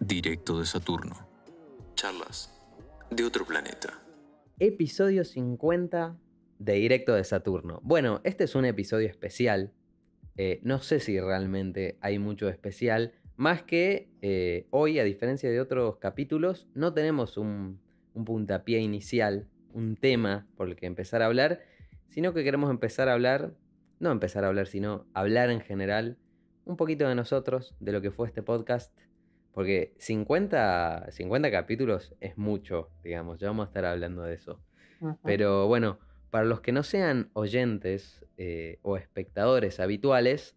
Directo de Saturno. Charlas de otro planeta. Episodio 50 de Directo de Saturno. Bueno, este es un episodio especial. Eh, no sé si realmente hay mucho especial. Más que eh, hoy, a diferencia de otros capítulos, no tenemos un, un puntapié inicial, un tema por el que empezar a hablar, sino que queremos empezar a hablar, no empezar a hablar, sino hablar en general, un poquito de nosotros, de lo que fue este podcast, porque 50, 50 capítulos es mucho, digamos, ya vamos a estar hablando de eso. Ajá. Pero bueno, para los que no sean oyentes eh, o espectadores habituales,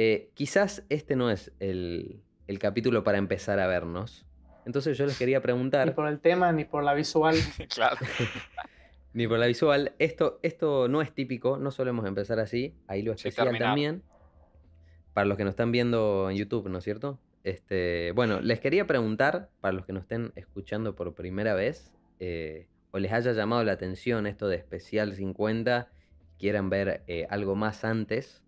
eh, quizás este no es el, el capítulo para empezar a vernos. Entonces yo les quería Ni preguntar, por el tema, ni por la visual. Claro. ni por la visual, esto, esto no es típico, no solemos empezar así, ahí lo especial también. Para los que nos están viendo en YouTube, ¿no es cierto? Este, bueno, les quería preguntar, para los que nos estén escuchando por primera vez, eh, o les haya llamado la atención esto de especial 50, quieran ver eh, algo más antes,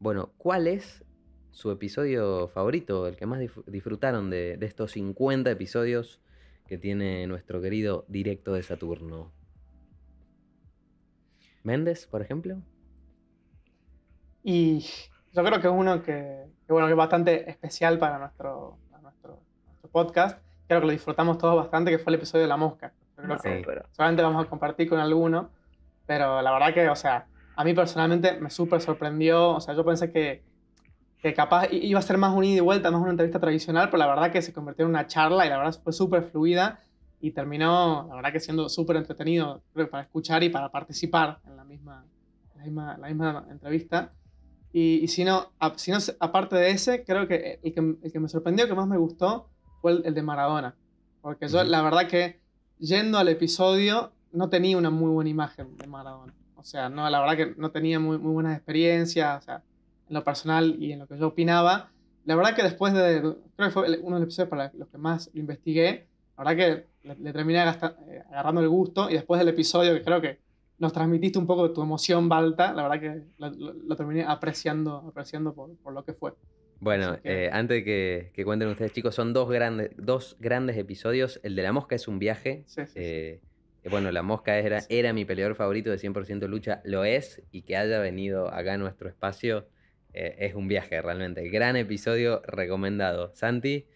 bueno, ¿cuál es su episodio favorito, el que más disfrutaron de, de estos 50 episodios que tiene nuestro querido Directo de Saturno? ¿Méndez, por ejemplo? Y yo creo que es uno que, que, bueno, que es bastante especial para nuestro, para nuestro, nuestro podcast. Creo que lo disfrutamos todos bastante, que fue el episodio de la mosca. Creo Sí. que solamente vamos a compartir con alguno, pero la verdad que, o sea, a mí personalmente me súper sorprendió. O sea, yo pensé que, que capaz iba a ser más un ida y vuelta, más una entrevista tradicional, pero la verdad que se convirtió en una charla y la verdad fue súper fluida y terminó, la verdad que siendo súper entretenido creo para escuchar y para participar en la misma, la misma, la misma entrevista. Y, y si, no, a- si no, aparte de ese, creo que el, que el que me sorprendió, que más me gustó, fue el, el de Maradona. Porque yo, la verdad que yendo al episodio, no tenía una muy buena imagen de Maradona. O sea, no, la verdad que no tenía muy, muy buenas experiencias, o sea, en lo personal y en lo que yo opinaba. La verdad que después de, creo que fue uno de los episodios para los que más lo investigué, la verdad que le, le terminé agasta- eh, agarrando el gusto y después del episodio que creo que nos transmitiste un poco de tu emoción, Balta, la verdad que lo, lo- lo terminé apreciando, apreciando por, por lo que fue. Bueno, que- eh, antes de que, que cuenten ustedes, chicos, son dos grandes, dos grandes episodios. El de la mosca es un viaje. Sí, sí, eh, eh, bueno, la mosca era, era mi peleador favorito de 100% lucha, lo es, y que haya venido acá a nuestro espacio eh, es un viaje realmente. Gran episodio recomendado. Santi,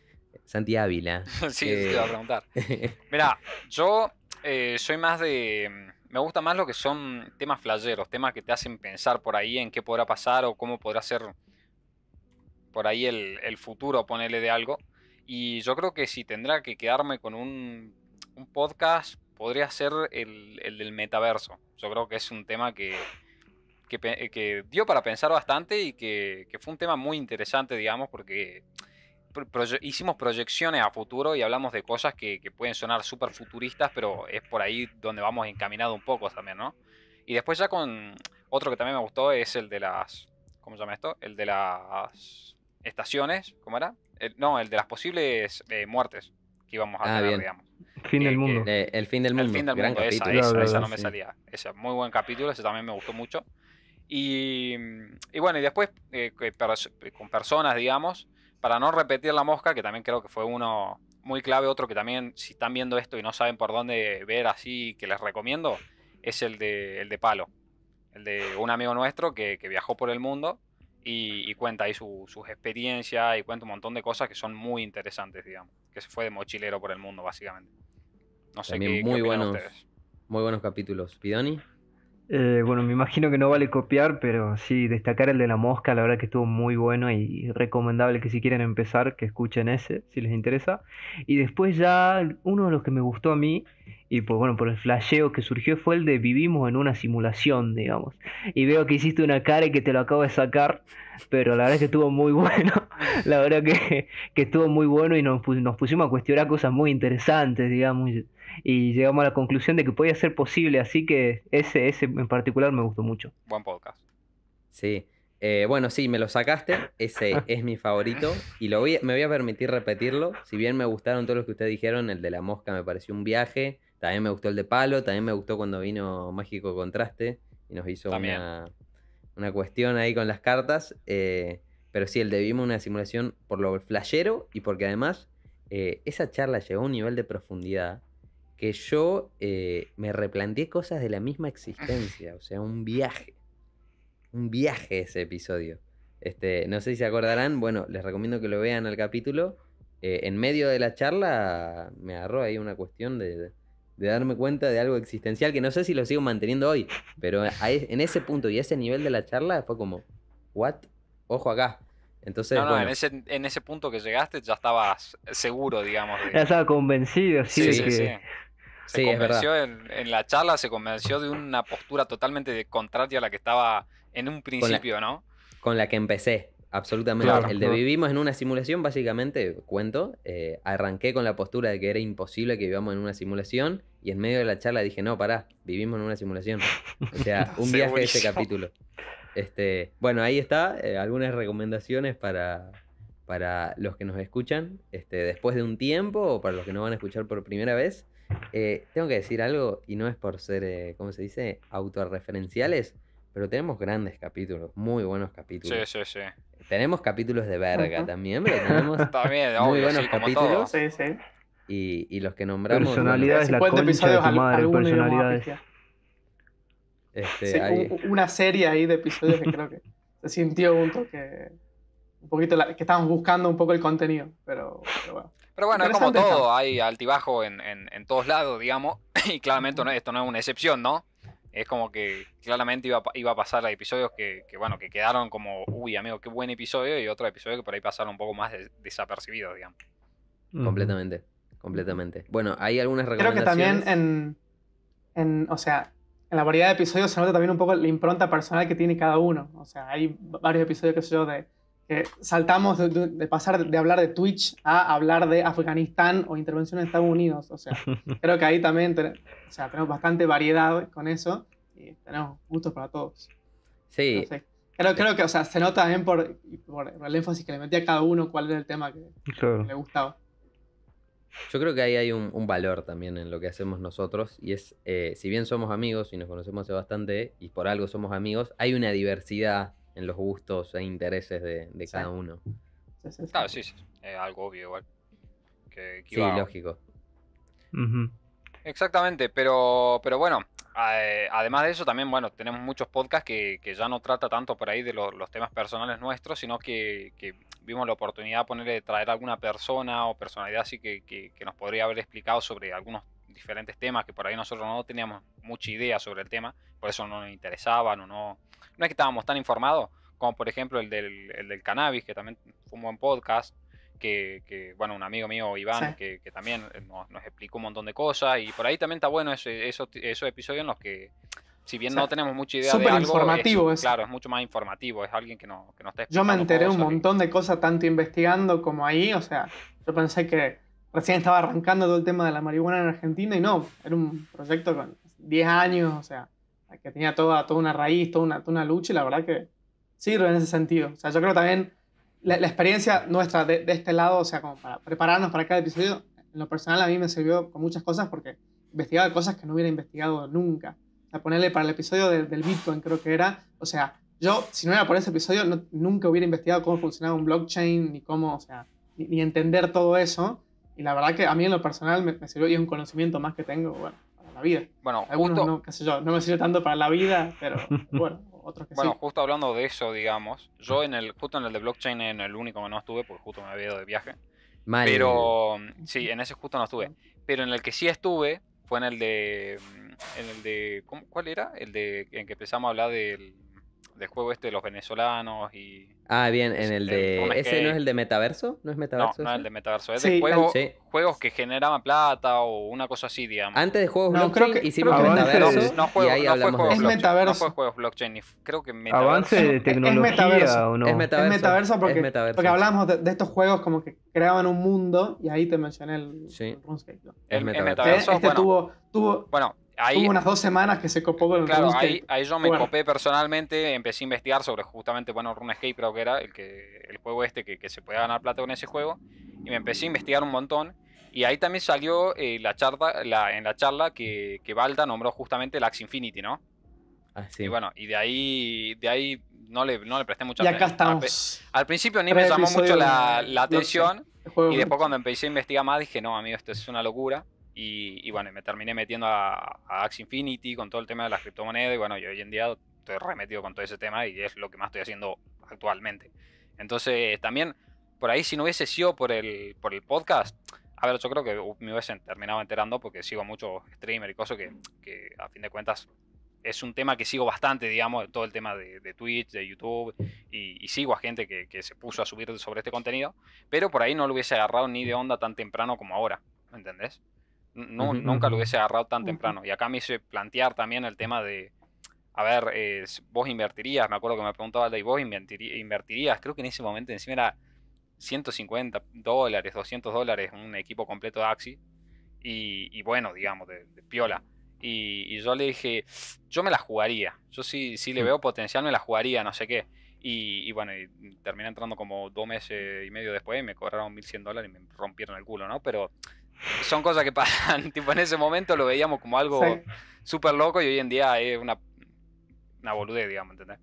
Santi Ávila. sí, Eh, te iba a preguntar. Mira, yo eh, soy más de. Me gusta más lo que son temas flayeros, temas que te hacen pensar por ahí en qué podrá pasar o cómo podrá ser por ahí el, el futuro, ponerle de algo. Y yo creo que si tendrá que quedarme con un, un podcast, podría ser el, el del metaverso. Yo creo que es un tema que, que, dio para pensar bastante y que, que fue un tema muy interesante, digamos, porque hicimos proyecciones a futuro y hablamos de cosas que, pueden sonar súper futuristas, pero es por ahí donde vamos encaminado un poco también, ¿no? Y después ya con otro que también me gustó es el de las... ¿Cómo se llama esto? El de las estaciones, ¿cómo era? No, el de las posibles eh, muertes que íbamos a Ah, tener, bien. digamos. Fin Que- del que- mundo. Eh, el fin del mundo. El fin del gran mundo, esa, capítulo. esa, Claro, esa no me sí. salía. Ese, muy buen capítulo, ese también me gustó mucho. Y, y bueno, y después eh, que con personas, digamos, para no repetir la mosca, que también creo que fue uno muy clave, otro que también, si están viendo esto y no saben por dónde ver así, que les recomiendo, es el de, el de Palo. El de un amigo nuestro que, que viajó por el mundo y, y cuenta ahí su- sus experiencias y cuenta un montón de cosas que son muy interesantes, digamos. Que se fue de mochilero por el mundo, básicamente. No sé También qué, muy buenos. ustedes. Muy buenos capítulos. ¿Pidoni? Eh, bueno, me imagino que no vale copiar, pero sí, destacar el de la mosca, la verdad que estuvo muy bueno y recomendable que si quieren empezar, que escuchen ese, si les interesa. Y después ya, uno de los que me gustó a mí, y por, bueno, por el flasheo que surgió, fue el de vivimos en una simulación, digamos. Y veo que hiciste una cara y que te lo acabo de sacar, pero la verdad es que estuvo muy bueno. La verdad que, que estuvo muy bueno y nos, nos pusimos a cuestionar cosas muy interesantes, digamos. y- y llegamos a la conclusión de que podía ser posible, así que ese, ese en particular me gustó mucho. Buen podcast. Sí. Eh, bueno, sí, me lo sacaste. Ese es mi favorito. Y lo voy a- me voy a permitir repetirlo. Si bien me gustaron todos los que ustedes dijeron, el de la mosca me pareció un viaje. También me gustó el de palo. También me gustó cuando vino Mágico Contraste y nos hizo También. una, una cuestión ahí con las cartas. eh, pero sí, el de vimos una simulación por lo flashero y porque además eh, esa charla llegó a un nivel de profundidad que yo eh, me replanteé cosas de la misma existencia. O sea, un viaje un viaje ese episodio. Este, no sé si se acordarán, bueno, les recomiendo que lo vean al capítulo. Eh, en medio de la charla me agarró ahí una cuestión de, de darme cuenta de algo existencial que no sé si lo sigo manteniendo hoy, pero a e- en ese punto y ese nivel de la charla fue como, ¿what? Ojo acá. Entonces, No, no, bueno, en, ese, en ese punto que llegaste ya estabas seguro, digamos. de- Ya estaba convencido, sí, Sí, sí, que... sí. Se Sí, es verdad. convenció en, en la charla, se convenció de una postura totalmente de- contraria a la que estaba en un principio, ¿no? con la que empecé, absolutamente. Claro, el de claro. vivimos en una simulación, básicamente, cuento, eh, arranqué con la postura de que era imposible que vivamos en una simulación y en medio de la charla dije, no, pará, vivimos en una simulación. O sea, un viaje de ese capítulo. Este, bueno, ahí está, eh, algunas recomendaciones para, para los que nos escuchan este, después de un tiempo o para los que nos van a escuchar por primera vez. Eh, tengo que decir algo, y no es por ser, eh, ¿cómo se dice?, autorreferenciales, pero tenemos grandes capítulos, muy buenos Sí, capítulos. sí, sí. Tenemos capítulos de verga también, pero tenemos También, Muy obvio, buenos sí, como capítulos. todo. Sí, sí. y, y los que nombramos. bueno, Personalidades, la 50 concha de episodios, tu al- madre, personalidades. este, Sí, hay- una serie ahí de episodios que creo que se sintió un toque. Un poquito la- que estábamos buscando un poco el contenido, pero, pero bueno. Pero bueno, es como todo, hay altibajo en, en, en todos lados, digamos, y claramente no- esto no es una excepción, ¿no? Es como que claramente iba, iba a pasar a episodios que, que, bueno, que quedaron como, uy, amigo, qué buen episodio, y otros episodios que por ahí pasaron un poco más de- desapercibidos, digamos. Ujú. completamente. Completamente. Bueno, hay algunas Creo recomendaciones. que también en, en, o sea, en la variedad de episodios se nota también un poco la impronta personal que tiene cada uno. O sea, hay varios episodios, qué sé yo, de que saltamos de, de- pasar de hablar de Twitch a hablar de Afganistán o intervención en Estados Unidos. O sea, creo que ahí también ten- o sea, tenemos bastante variedad con eso y tenemos gustos para todos. Sí, No sé. Creo, creo que, o sea, se nota también por, por el énfasis que le metía a cada uno cuál era el tema que Claro. le gustaba. Yo creo que ahí hay un, un valor también en lo que hacemos nosotros y es, eh, si bien somos amigos y nos conocemos hace bastante y por algo somos amigos, hay una diversidad en los gustos e intereses de, de Sí. cada uno. Sí, sí, sí. Claro, sí, sí, es algo obvio igual. Que, que Sí, iba- lógico. Exactamente, pero, pero bueno, eh, además de eso también, bueno, tenemos muchos podcasts que, que ya no trata tanto por ahí de lo- los temas personales nuestros, sino que, que vimos la oportunidad de ponerle, de traer alguna persona o personalidad así que, que- que nos podría haber explicado sobre algunos diferentes temas que por ahí nosotros no teníamos mucha idea sobre el tema, por eso no nos interesaban o no, no es que estábamos tan informados, como por ejemplo el del, el del cannabis, que también fue un buen podcast, que, que, bueno, un amigo mío, Iván, Sí. que, que también eh, nos, nos explicó un montón de cosas y por ahí también está bueno ese- esos, esos episodios en los que, si bien O sea, no tenemos mucha idea de algo, informativo es, eso. claro, es mucho más informativo, es alguien que, no, que nos está Yo me enteré un cosas montón de cosas tanto investigando como ahí, o sea, yo pensé que recién estaba arrancando todo el tema de la marihuana en Argentina y no, era un proyecto con 10 años, o sea, que tenía toda, toda una raíz, toda una, toda una lucha y la verdad que sirve en ese sentido. O sea, yo creo también la, experiencia nuestra de, este lado, o sea, como para prepararnos para cada episodio, en lo personal a mí me sirvió con muchas cosas porque investigaba cosas que no hubiera investigado nunca. O sea, ponerle para el episodio de- del Bitcoin creo que era, o sea, yo, si no era por ese episodio, nunca hubiera investigado cómo funcionaba un blockchain, ni cómo, o sea, ni, ni entender todo eso. Y la verdad que a mí en lo personal me, me sirvió y es un conocimiento más que tengo, bueno, vida. Bueno, Algunos justo, no, qué sé yo, no me sirve tanto para la vida, pero bueno, otros que bueno, sí. justo hablando de eso, digamos, yo en el, justo en el de blockchain, en el único que no estuve, porque justo me había ido de viaje, Mal. Pero sí, en ese justo no estuve. Pero en el que sí estuve fue en el de. En el de. ¿cómo- ¿Cuál era? El de. En que empezamos a hablar del, del juego este de los venezolanos y. Ah, bien, en el el de. Rune ¿Ese no Skate. es el de metaverso? ¿No es No, metaverso? no es ese? el de metaverso, es Sí, de el- juegos, Sí. juegos que generaban plata o una cosa así, digamos. Antes de juegos No, blockchain creo que- hicimos creo que- metaverso no, y juego, ahí no fue hablamos juegos de Es blockchain. No metaverso. fue juegos blockchain, creo que metaverso. Avance de Es tecnología metaverso. o no. Es metaverso. es metaverso porque, es metaverso. porque hablábamos de, de estos juegos como que creaban un mundo y ahí te mencioné el, Sí. el RuneScape. ¿no? Es El- el metaverso. metaverso, este bueno, tuvo, tuvo, Bueno, ahí, Hubo unas dos semanas que se copó con el Claro, RuneScape. ahí, ahí yo me Bueno. copé personalmente, empecé a investigar sobre justamente, bueno, RuneScape creo que era el, que, el juego este que, que se podía ganar plata con ese juego, y me empecé a investigar un montón, y ahí también salió eh, la charla, la, en la charla que, que Balta nombró justamente el Axie Infinity, ¿no? Ah, sí. Y bueno, y de ahí, de ahí no le, no le presté mucha Y acá atención. Al, al principio ni me llamó mucho la, la atención, y de después cuando empecé a investigar más dije, no, amigo, esto es una locura. Y, bueno, me terminé metiendo a, a Infinity con todo el tema de las criptomonedas. Y bueno, y hoy en día estoy remetido con todo ese tema y es lo que más estoy haciendo actualmente. Entonces, también, por ahí, si no hubiese sido por el, por el podcast, a ver, yo creo que me hubiesen terminado enterando porque sigo muchos streamers y cosas que, que a fin de cuentas es un tema que sigo bastante, digamos, todo el tema de, Twitch, de YouTube, y, y sigo a gente que, que se puso a subir sobre este contenido, pero por ahí no lo hubiese agarrado ni de onda tan temprano como ahora, ¿me entendés? No, Ujú. Nunca lo hubiese agarrado tan Ujú. temprano. Y acá me hice plantear también el tema de, a ver, eh, vos invertirías, me acuerdo que me preguntaba Alda, ¿y vos invertirías? Creo que en ese momento encima era 150 dólares, 200 dólares un equipo completo de Axi. Y, y bueno, digamos, de, de piola. Y, y yo le dije, yo me la jugaría. Yo sí, sí le veo potencial, me la jugaría, no sé qué. Y, y bueno, y terminé entrando como dos meses y medio después y me cobraron 1100 dólares y me rompieron el culo, ¿no? Pero son cosas que pasan. tipo, en ese momento lo veíamos como algo Sí. súper loco y hoy en día es una, una boludez, digamos, ¿entendés?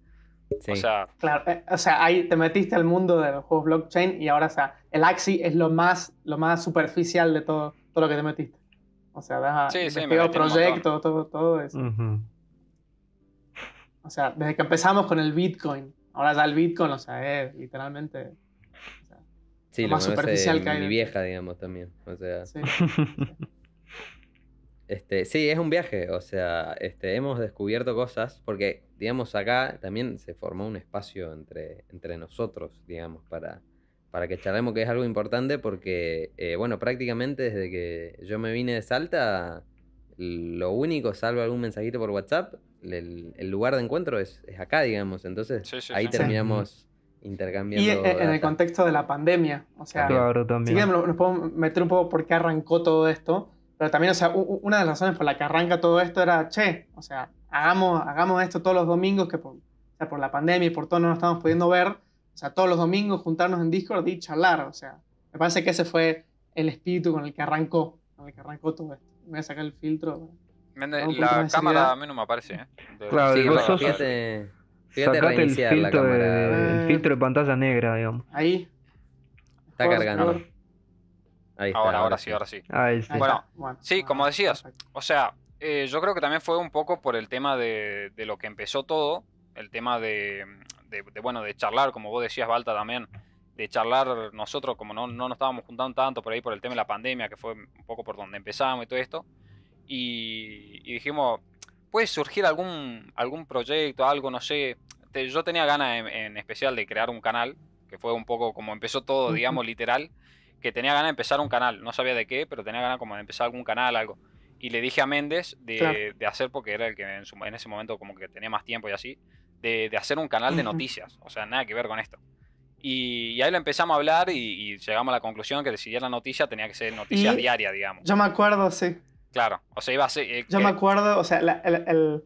Sí. O sea, Claro, eh, o sea, ahí te metiste al mundo de los juegos blockchain y ahora, o sea, el Axie es lo más, lo más superficial de todo, todo lo que te metiste. O sea, das Sí, sí, me proyectos, todo, todo eso. Ujú. O sea, desde que empezamos con el Bitcoin, ahora ya el Bitcoin, o sea, es literalmente. Sí, lo más conoce superficial que hay mi vieja, digamos, también. O sea, sí. Este, sí, es un viaje, o sea, este, hemos descubierto cosas, porque, digamos, acá también se formó un espacio entre, entre nosotros, digamos, para, para que charlemos, que es algo importante, porque, eh, bueno, prácticamente desde que yo me vine de Salta, lo único, salvo algún mensajito por WhatsApp, el, el lugar de encuentro es, es acá, digamos, entonces Sí, sí, ahí sí. terminamos Y intercambiando. en, en el contexto de la pandemia, o sea. Claro, también. quieren, nos nos podemos meter un poco por qué arrancó todo esto, pero también, o sea, una de las razones por la que arranca todo esto era, che, o sea, hagamos, hagamos esto todos los domingos, que por, o sea, por la pandemia y por todo no nos estamos pudiendo ver, o sea, todos los domingos juntarnos en Discord y charlar, o sea, me parece que ese fue el espíritu con el que arrancó, con el que arrancó todo esto. Voy a sacar el filtro. Mende- la cámara seriedad. a mí no me aparece, ¿eh? De- Claro, Sí, vos sos- fíjate, fíjate Sacate el reiniciar la filtro, de, cámara. el filtro de pantalla negra, digamos. Ahí. Está Por cargando. favor. Ahí está. Ahora, ahora sí, ahora sí. Ahí. Ahí Bueno, está. sí, como decías. perfecto. O sea, eh, yo creo que también fue un poco por el tema de, de lo que empezó todo, el tema de, de- de, bueno, de charlar, como vos decías, Balta, también, de charlar nosotros, como no, no nos estábamos juntando tanto por ahí por el tema de la pandemia, que fue un poco por donde empezamos y todo esto, y, y dijimos, puede surgir algún, algún proyecto, algo, no sé, Te- yo tenía ganas en, en especial de crear un canal, que fue un poco como empezó todo, digamos, literal, que tenía ganas de empezar un canal, no sabía de qué, pero tenía ganas como de empezar algún canal, algo. Y le dije a Méndez de, Claro. de hacer, porque era el que en, su- en ese momento como que tenía más tiempo y así, de, de hacer un canal de noticias, o sea, nada que ver con esto. Y, y ahí lo empezamos a hablar y, y llegamos a la conclusión que si era noticia tenía que ser noticias diarias, digamos. Yo me acuerdo, sí. Claro, o sea, iba a ser... eh, Yo que- me acuerdo, o sea, la, el- el-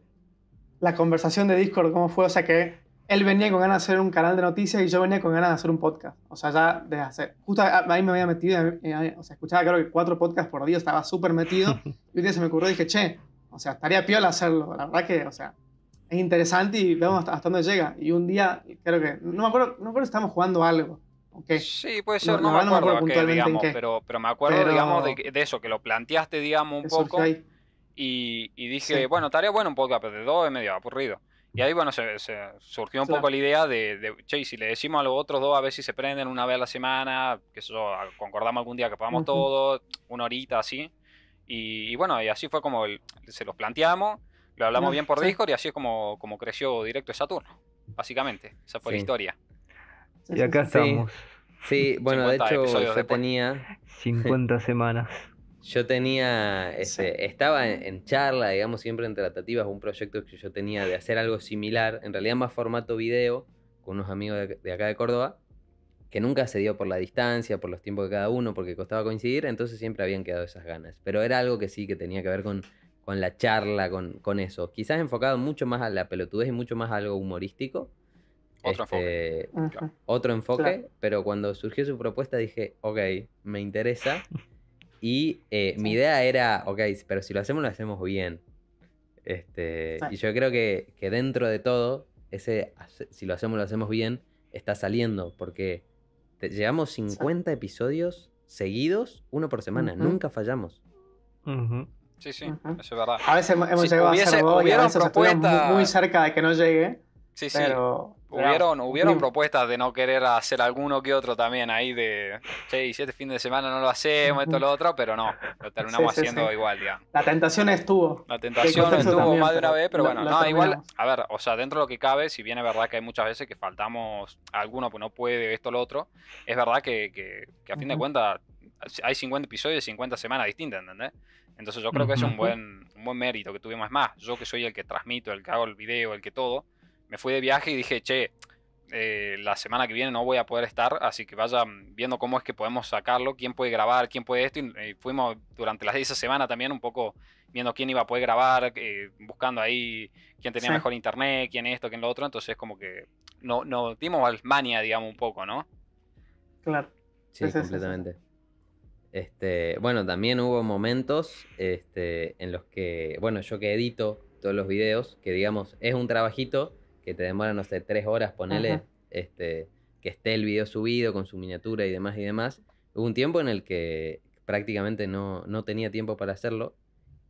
la conversación de Discord, cómo fue, o sea, que él venía con ganas de hacer un canal de noticias y yo venía con ganas de hacer un podcast. O sea, ya de hacer. Justo ahí me había metido, eh, o sea, escuchaba creo que cuatro podcasts por día, estaba súper metido. y un día se me ocurrió y dije, che, o sea, estaría piola hacerlo. La verdad que, o sea, es interesante y vemos hasta, hasta dónde llega. Y un día, creo que, no me acuerdo, no me acuerdo si estábamos jugando algo. ¿Ok? Sí, puede No, ser, no, la me verdad no me acuerdo, acuerdo puntualmente en digamos, qué. pero, pero me acuerdo, Pero- digamos, de, de eso, que lo planteaste, digamos, un surgió poco. Y, y dije, Sí. bueno, estaría bueno un podcast, pero de dos es medio aburrido. Y ahí, bueno, se, se surgió un Claro. poco la idea de, de, che, si le decimos a los otros dos a ver si se prenden una vez a la semana, que eso, concordamos algún día que podamos Ujú. todos, una horita así. Y, y bueno, y así fue como el- se los planteamos, lo hablamos Ah, bien por sí. Discord y así es como, como creció Directo de Saturno, básicamente. Esa fue la Sí. historia. Y acá estamos, Sí, bueno, de 50 hecho, yo después. tenía. 50 semanas. Yo tenía, este, estaba en, en charla, digamos, siempre en tratativas, un proyecto que yo tenía de hacer algo similar, en realidad más formato video, con unos amigos de, de acá de Córdoba, que nunca se dio por la distancia, por los tiempos de cada uno, porque costaba coincidir, entonces siempre habían quedado esas ganas. Pero era algo que sí, que tenía que ver con con la charla, con, con eso. Quizás enfocado mucho más a la pelotudez y mucho más a algo humorístico. Otro enfoque. Este, Ujú. otro enfoque, Claro. pero cuando surgió su propuesta dije, ok, me interesa. Y eh, mi Sí. idea era, ok, pero si lo hacemos, lo hacemos bien. Este, Sí. Y yo creo que, que dentro de todo, ese, si lo hacemos, lo hacemos bien, está saliendo, porque te- llevamos 50 episodios seguidos, uno por semana, Ujú. nunca fallamos. Ujú. Sí, sí, Ujú. eso es verdad. A veces hemos, hemos Sí, llegado a hubiese- hacer dos y a veces propuestas- muy, muy cerca de que no llegue. Sí, sí. Pero. Hubieron, pero hubieron cumplimos. propuestas de no querer hacer alguno que otro también ahí de, che, y si este fin de semana no lo hacemos, esto, lo otro, pero no, lo terminamos Sí, sí, haciendo sí. igual, digamos. La tentación estuvo. La tentación estuvo también, más de una vez, pero lo- bueno, lo no, igual, a ver, o sea, dentro de lo que cabe, si bien es verdad que hay muchas veces que faltamos a alguno, pues no puede, esto, lo otro, es verdad que, que- que a fin de Ujú. cuentas hay 50 episodios y 50 semanas distintas, ¿entendés? Entonces yo creo que es un buen, un buen mérito que tuvimos. Es más, yo que soy el que transmito, el que hago el video, el que todo, me fui de viaje y dije, che, eh, la semana que viene no voy a poder estar, así que vayan viendo cómo es que podemos sacarlo, quién puede grabar, quién puede esto. Y, y fuimos durante las, esa semana también un poco viendo quién iba a poder grabar, eh, buscando ahí quién tenía Sí. mejor internet, quién esto, quién lo otro. Entonces como que no, no dimos al mania, digamos, un poco, ¿no? Claro. Sí. completamente. Este, bueno, también hubo momentos este, en los que, bueno, yo que edito todos los videos, que digamos, es un trabajito que te demora, no sé, tres horas, ponele, Ajá. este, que esté el video subido con su miniatura y demás y demás. Hubo un tiempo en el que prácticamente no, no tenía tiempo para hacerlo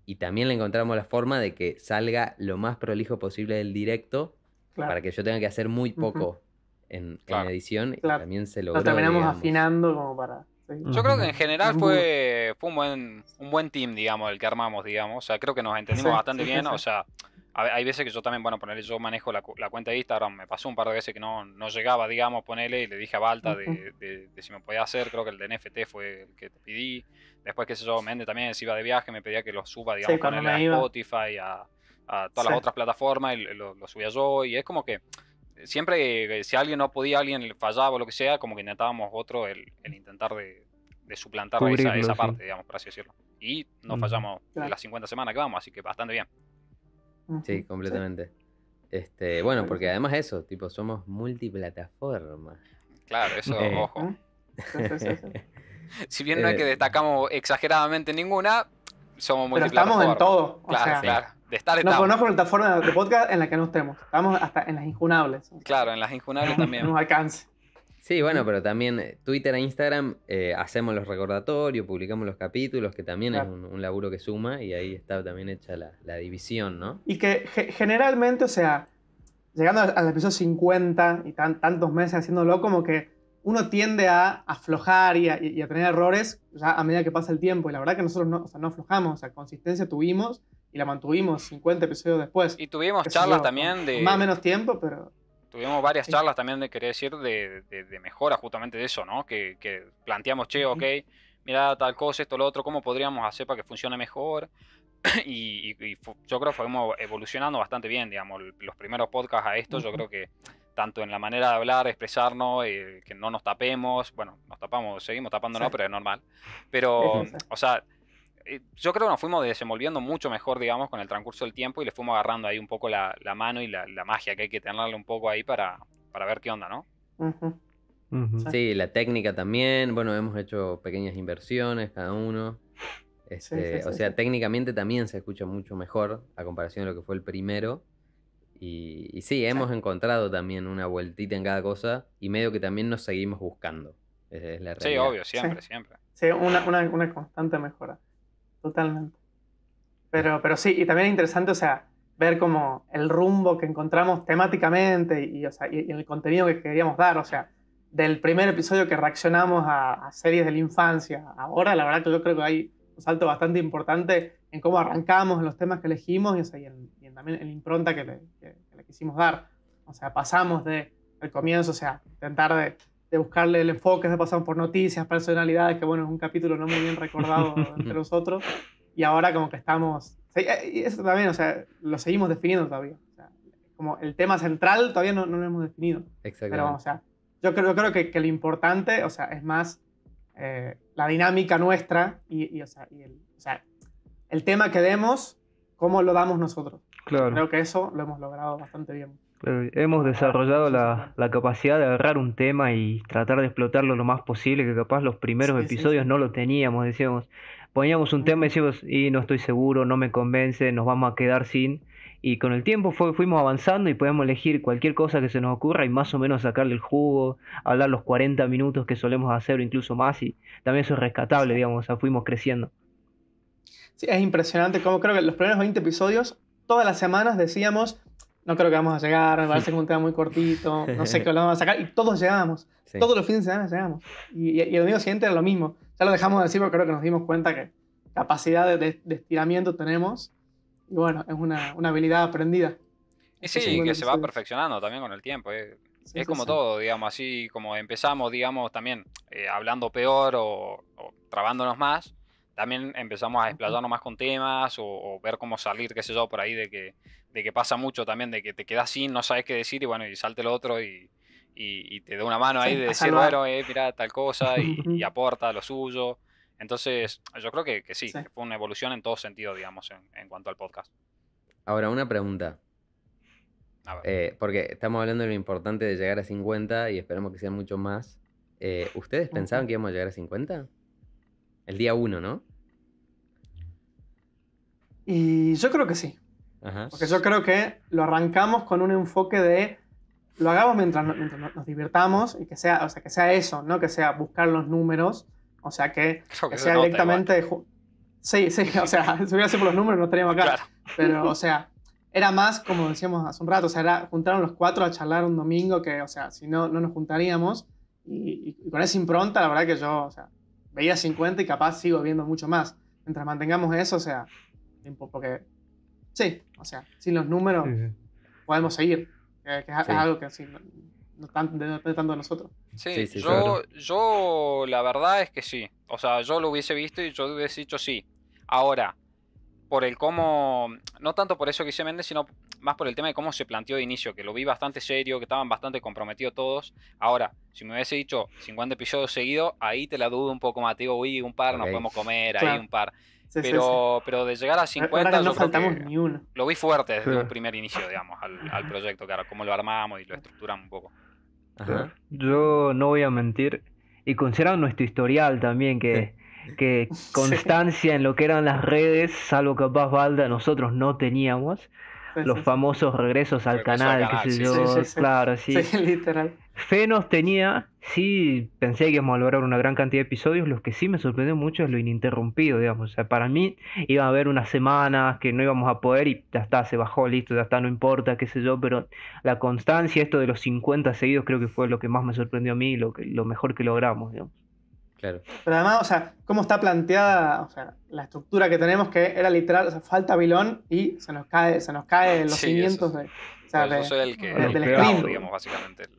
y también le encontramos la forma de que salga lo más prolijo posible del directo claro. para que yo tenga que hacer muy poco en, en Claro. edición y Claro. también se logró. Lo terminamos digamos. afinando como para. seguir. Yo creo que en general fue, fue un, buen, un buen team, digamos, el que armamos, digamos. O sea, creo que nos entendimos Sí, bastante sí, sí, bien. sí. O sea, a- hay veces que yo también, bueno, ponerle, yo manejo la, la cuenta de Instagram. Me pasó un par de veces que no, no llegaba, digamos, ponerle y le dije a Balta de, Ujú. de- de si me podía hacer. Creo que el de NFT fue el que te pedí. Después, qué sé yo, Mende también se iba de viaje, me pedía que lo suba, digamos, ponerle a iba. Spotify, a, a todas Sí. las otras plataformas y lo, lo subía yo. Y es como que siempre, eh, si alguien no podía, alguien fallaba o lo que sea, como que intentábamos otro el, el intentar de, de suplantar esa, Cubrirlo, esa sí. parte, digamos, por así decirlo. Y no Ujú. fallamos de Claro. las 50 semanas que vamos, así que bastante bien. Sí, completamente. Este, bueno, porque además eso, tipo, somos multiplataforma. Claro, eso, Eh. ojo. Si bien no es que Eh. destacamos exageradamente en ninguna, somos Pero estamos multiplataforma. en todo. O Claro, sea, claro. De estar no estamos. conozco una plataforma de podcast en la que no estemos. Estamos hasta en las injunables. O sea, Claro, en las injunables no también. nos alcance. Sí, bueno, pero también eh, Twitter e Instagram eh, hacemos los recordatorios, publicamos los capítulos, que también Claro. es un, un laburo que suma y ahí está también hecha la, la división, ¿no? Y que ge- generalmente, o sea, llegando al, episodio 50 y tan- tantos meses haciéndolo, como que uno tiende a aflojar y a, y a tener errores ya a medida que pasa el tiempo. Y la verdad que nosotros no, o sea, no aflojamos, o sea, consistencia tuvimos y la mantuvimos 50 episodios después. Y tuvimos charlas yo, también de. Más o menos tiempo, pero. Tuvimos varias charlas también de querer decir de, de- de mejora justamente de eso, ¿no? Que, que planteamos, che, ok, mira tal cosa, esto, lo otro, ¿cómo podríamos hacer para que funcione mejor? y, y- y yo creo que fuimos evolucionando bastante bien, digamos, los primeros podcasts a esto, yo creo que tanto en la manera de hablar, expresarnos, eh, que no nos tapemos, bueno, nos tapamos, seguimos tapándonos, Sí. pero es normal. Pero, o sea, yo creo que nos fuimos desenvolviendo mucho mejor, digamos, con el transcurso del tiempo y le fuimos agarrando ahí un poco la, la mano y la, la magia que hay que tenerle un poco ahí para, para ver qué onda, ¿no? ujú. Ujú. Sí. Sí, la técnica también, bueno, hemos hecho pequeñas inversiones cada uno. Este, sí, o sí, sea, sí. técnicamente también se escucha mucho mejor a comparación de lo que fue el primero. Y, y sí, hemos encontrado también una vueltita en cada cosa y medio que también nos seguimos buscando. Es, es la Sí, realidad. obvio, siempre, siempre. Sí, una, una, una constante mejora. Totalmente. Pero, pero sí, y también es interesante, o sea, ver como el rumbo que encontramos temáticamente y, o sea, y- y el contenido que queríamos dar. O sea, del primer episodio que reaccionamos a, a series de la infancia, ahora la verdad que yo creo que hay un salto bastante importante en cómo arrancamos, en los temas que elegimos y, o sea, y en, y en también en la impronta que le, que- que le quisimos dar. O sea, pasamos de el comienzo, o sea, intentar de, de buscarle el enfoque, de pasamos por noticias, personalidades, que bueno, es un capítulo no muy bien recordado entre nosotros. Y ahora como que estamos... eh, Y eso también, o sea, lo seguimos definiendo todavía. O sea, como el tema central todavía no, no lo hemos definido. Exactamente. Pero, o sea, yo creo, yo creo que, que lo importante, o sea, es más eh, la dinámica nuestra y, y, o sea, y el, o sea, el tema que demos cómo lo damos nosotros. Claro. Creo que eso lo hemos logrado bastante bien. Claro, Hemos desarrollado la, la capacidad de agarrar un tema y tratar de explotarlo lo más posible, que capaz los primeros Sí, episodios sí. no lo teníamos, decíamos, poníamos un tema y decíamos, y no estoy seguro, no me convence, nos vamos a quedar sin. Y con el tiempo fue, fuimos avanzando y podemos elegir cualquier cosa que se nos ocurra y más o menos sacarle el jugo, hablar los 40 minutos que solemos hacer o incluso más, y también eso es rescatable, digamos, o sea, fuimos creciendo. Sí, es impresionante cómo creo que los primeros 20 episodios, todas las semanas decíamos, no creo que vamos a llegar, me parece que es un tema muy cortito, no sé qué lo vamos a sacar, y todos llegábamos. Sí. Todos los fines de semana llegamos. Y, y- y el domingo siguiente era lo mismo. Ya lo dejamos de decir porque creo que nos dimos cuenta que capacidad de, de- de estiramiento tenemos. Y bueno, es una, una habilidad aprendida. Y Sí, que se va sí. perfeccionando también con el tiempo. eh. Sí, es sí, como sí. todo, digamos, así como empezamos, digamos, también eh, hablando peor o, o trabándonos más, también empezamos a explayarnos más con temas o, o ver cómo salir, qué sé yo, por ahí de que, de que pasa mucho también, de que te quedas sin, no sabes qué decir y bueno, y salte el otro y, y, y te da una mano ahí Sí, de decir, salvar. bueno, eh, mira tal cosa y, aporta lo suyo. Entonces, yo creo que, que sí, Sí. que fue una evolución en todo sentido, digamos, en, en cuanto al podcast. Ahora, una pregunta. A ver. eh, porque estamos hablando de lo importante de llegar a 50 y esperamos que sean mucho más. Eh, ¿Ustedes pensaban que íbamos a llegar a 50? El día 1, ¿no? Y yo creo que sí. Ajá. Porque yo creo que lo arrancamos con un enfoque de lo hagamos mientras, no- mientras no- nos divirtamos y que sea, o sea, que sea eso, no que sea buscar los números, o sea, que, que se sea directamente... Sí, sí, o sea, si hubiera sido por los números no estaríamos acá. Claro. Pero, o sea, era más, como decíamos hace un rato, o sea, era juntaron los cuatro a charlar un domingo que, o sea, si no, no nos juntaríamos. Y, y con esa impronta, la verdad que yo, o sea, veía 50 y capaz sigo viendo mucho más. Mientras mantengamos eso, o sea, porque, sí, o sea, sin los números Sí, sí. podemos seguir. Que, que es, Sí. algo que sí, no, no tan- no depende tanto de nosotros. Sí, Sí, sí, yo, claro. yo la verdad es que sí. O sea, yo lo hubiese visto y yo hubiese dicho sí. Ahora, por el cómo, no tanto por eso que hice Méndez, sino más por el tema de cómo se planteó de inicio, que lo vi bastante serio, que estaban bastante comprometidos todos. Ahora, si me hubiese dicho 50 episodios seguidos, ahí te la dudo un poco más. Te digo, uy, un par, nos Ok. podemos comer, ahí un par. Sí, sí, sí. Pero, pero de llegar a La 50, verdad que no faltamos ni uno. lo vi fuerte desde Claro. un primer inicio, digamos, al, al proyecto, claro, cómo lo armamos y lo estructuramos un poco. Ajá. Yo no voy a mentir, y considerando nuestro historial también, que, que constancia en lo que eran las redes, salvo capaz Valda, nosotros no teníamos. Los famosos regresos al Regreso al canal, qué sé yo, claro, sí. literal. Fe nos tenía, sí, pensé que íbamos a lograr una gran cantidad de episodios, lo que sí me sorprendió mucho es lo ininterrumpido, digamos, o sea, para mí iba a haber unas semanas que no íbamos a poder y ya está, se bajó, listo, ya está, no importa, qué sé yo, pero la constancia, esto de los 50 seguidos creo que fue lo que más me sorprendió a mí lo, que, lo mejor que logramos, digamos. Claro. Pero además, o sea, cómo está planteada, o sea, la estructura que tenemos, que era literal, o sea, falta vilón y se nos cae, se nos caen los Sí, cimientos eso de, o sea, de- soy el que del- del stream. stream, digamos, básicamente. el-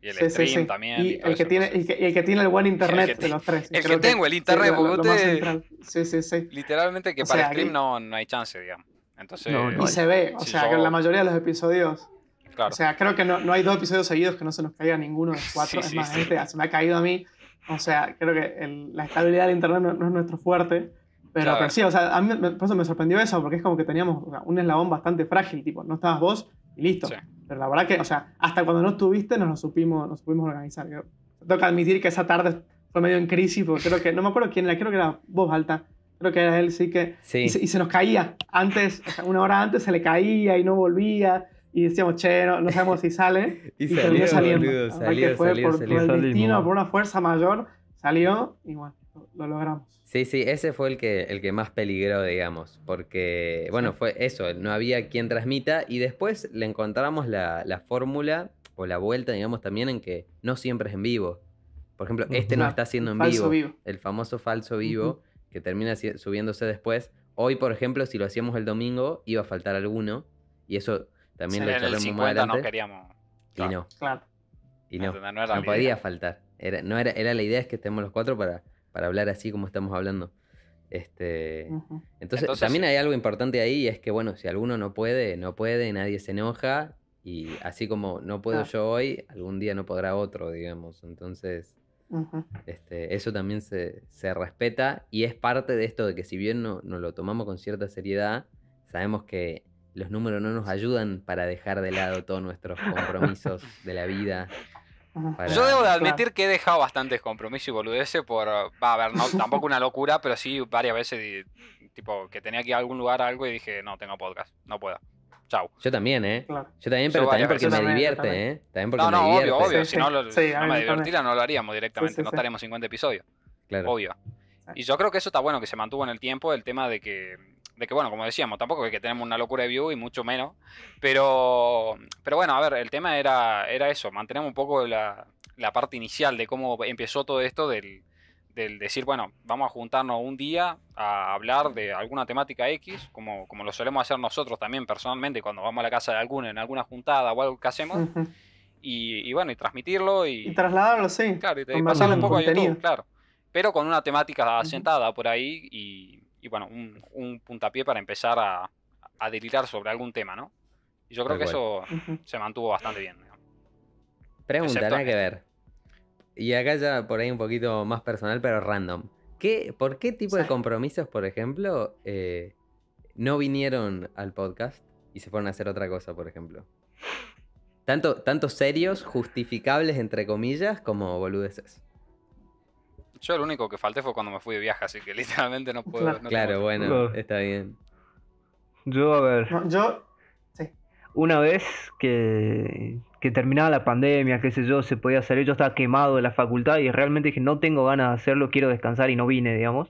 y el Sí, stream sí. también. Y todo el que, tiene, el, que, y el que tiene el buen internet El de los tres. el que tengo el internet, porque usted-. Sí, sí, sí. Literalmente que O para sea, stream no, no hay chance, digamos. Entonces, No, no Y se ve, o Si sea, yo- que la mayoría de los episodios, claro. o sea, creo que no, no hay dos episodios seguidos que no se nos caiga ninguno de los cuatro. Sí, es sí, más, sí. este se me ha caído a mí. O sea, creo que el- la estabilidad del internet no, no es nuestro fuerte. Pero, Claro. pero sí, o sea, a mí me- por eso me sorprendió eso, porque es como que teníamos o sea, un eslabón bastante frágil, tipo, no estabas vos y listo. Sí. Pero la verdad que, o sea, hasta cuando no estuviste nos lo supimos, nos supimos organizar. Yo tengo que admitir que esa tarde fue medio en crisis, porque creo que, no me acuerdo quién era, creo que era vos, Alta. Creo que era él, sí que. Sí. Y, se, y se nos caía. Antes, o sea, una hora antes se le caía y no volvía. Y decíamos, che, no, no sabemos si sale. Y Y, salió, saliendo. boludo, salió, que fue salió, por, salió. por el Salimos. destino, por una fuerza mayor, salió y bueno, lo, lo logramos. Sí, sí, ese fue el que, el que más peligró, digamos, porque, bueno, Sí. fue eso, no había quien transmita y después le encontramos la, la fórmula o la vuelta, digamos, también en que no siempre es en vivo. Por ejemplo, este no está haciendo en falso vivo, vivo. el famoso falso vivo, que termina subiéndose después. Hoy, por ejemplo, si lo hacíamos el domingo, iba a faltar alguno, y eso también lo charlamos más 50 no adelante. queríamos. y claro. no, Claro. y no. No era no la podía idea. faltar. Era, no era, era la idea es que estemos los cuatro para, para hablar así como estamos hablando. Este, entonces, Entonces, también sí. hay algo importante ahí y es que, bueno, si alguno no puede, no puede, nadie se enoja y así como no puedo Claro. yo hoy, algún día no podrá otro, digamos. Entonces, este, eso también se, se respeta y es parte de esto de que si bien no, no lo tomamos con cierta seriedad, sabemos que los números no nos ayudan para dejar de lado todos nuestros compromisos de la vida. Para- Yo debo de admitir que he dejado bastantes compromisos y boludeces por. Va a ver, no, tampoco una locura, pero sí varias veces, tipo, que tenía que ir a algún lugar a algo y dije, no tengo podcast, no puedo. Chau. Yo también, ¿eh? Claro. Yo también, Yo pero también porque me también, divierte, también. ¿eh? También porque No, me no, divierte. obvio, obvio. Sí, Si no, lo, sí, no me divertiera, no lo haríamos directamente. sí, no estaremos 50 episodios. Claro. Obvio. Y yo creo que eso está bueno, que se mantuvo en el tiempo, el tema de que, de que bueno, como decíamos, tampoco es que tenemos una locura de view y mucho menos. Pero, pero bueno, a ver, el tema era, era eso, mantenemos un poco la, la parte inicial de cómo empezó todo esto del, del decir, bueno, vamos a juntarnos un día a hablar de alguna temática X, como, como lo solemos hacer nosotros también personalmente cuando vamos a la casa de alguno en alguna juntada o algo que hacemos, y, y bueno, y transmitirlo y, Y trasladarlo, sí. Claro, y Convertirlo pasarlo un poco a YouTube, contenido. claro. Pero con una temática asentada por ahí y, y bueno, un, un puntapié para empezar a, a delirar sobre algún tema, ¿no? Y yo creo que eso se mantuvo bastante bien. digamos. Pregunta, Excepto nada que ver. Y acá ya por ahí un poquito más personal, pero random. ¿Qué, ¿Por qué tipo de compromisos, por ejemplo, eh, no vinieron al podcast y se fueron a hacer otra cosa, por ejemplo? Tanto, tanto serios, justificables, entre comillas, como boludeces. Yo el único que falté fue cuando me fui de viaje, así que literalmente no puedo. Claro. no claro, bueno, Claro. está bien. Yo, a ver, No, yo, una vez que, que terminaba la pandemia, qué sé yo, se podía salir, yo estaba quemado de la facultad y realmente dije, no tengo ganas de hacerlo, quiero descansar y no vine, digamos.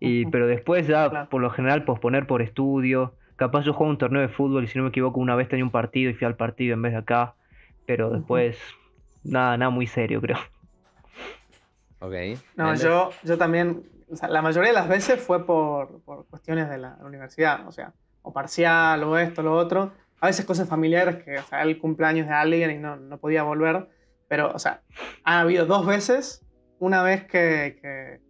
Y, pero después ya, Claro. por lo general, posponer por estudio. Capaz yo juego un torneo de fútbol y si no me equivoco, una vez tenía un partido y fui al partido en vez de acá. Pero después, nada, nada muy serio, creo. Ok. no, yo, yo también, o sea, la mayoría de las veces fue por, por cuestiones de la universidad, o sea, o parcial, o esto, lo otro. A veces cosas familiares que, o sea, el cumpleaños de alguien y no, no podía volver. Pero, o sea, han habido dos veces. Una vez que, que,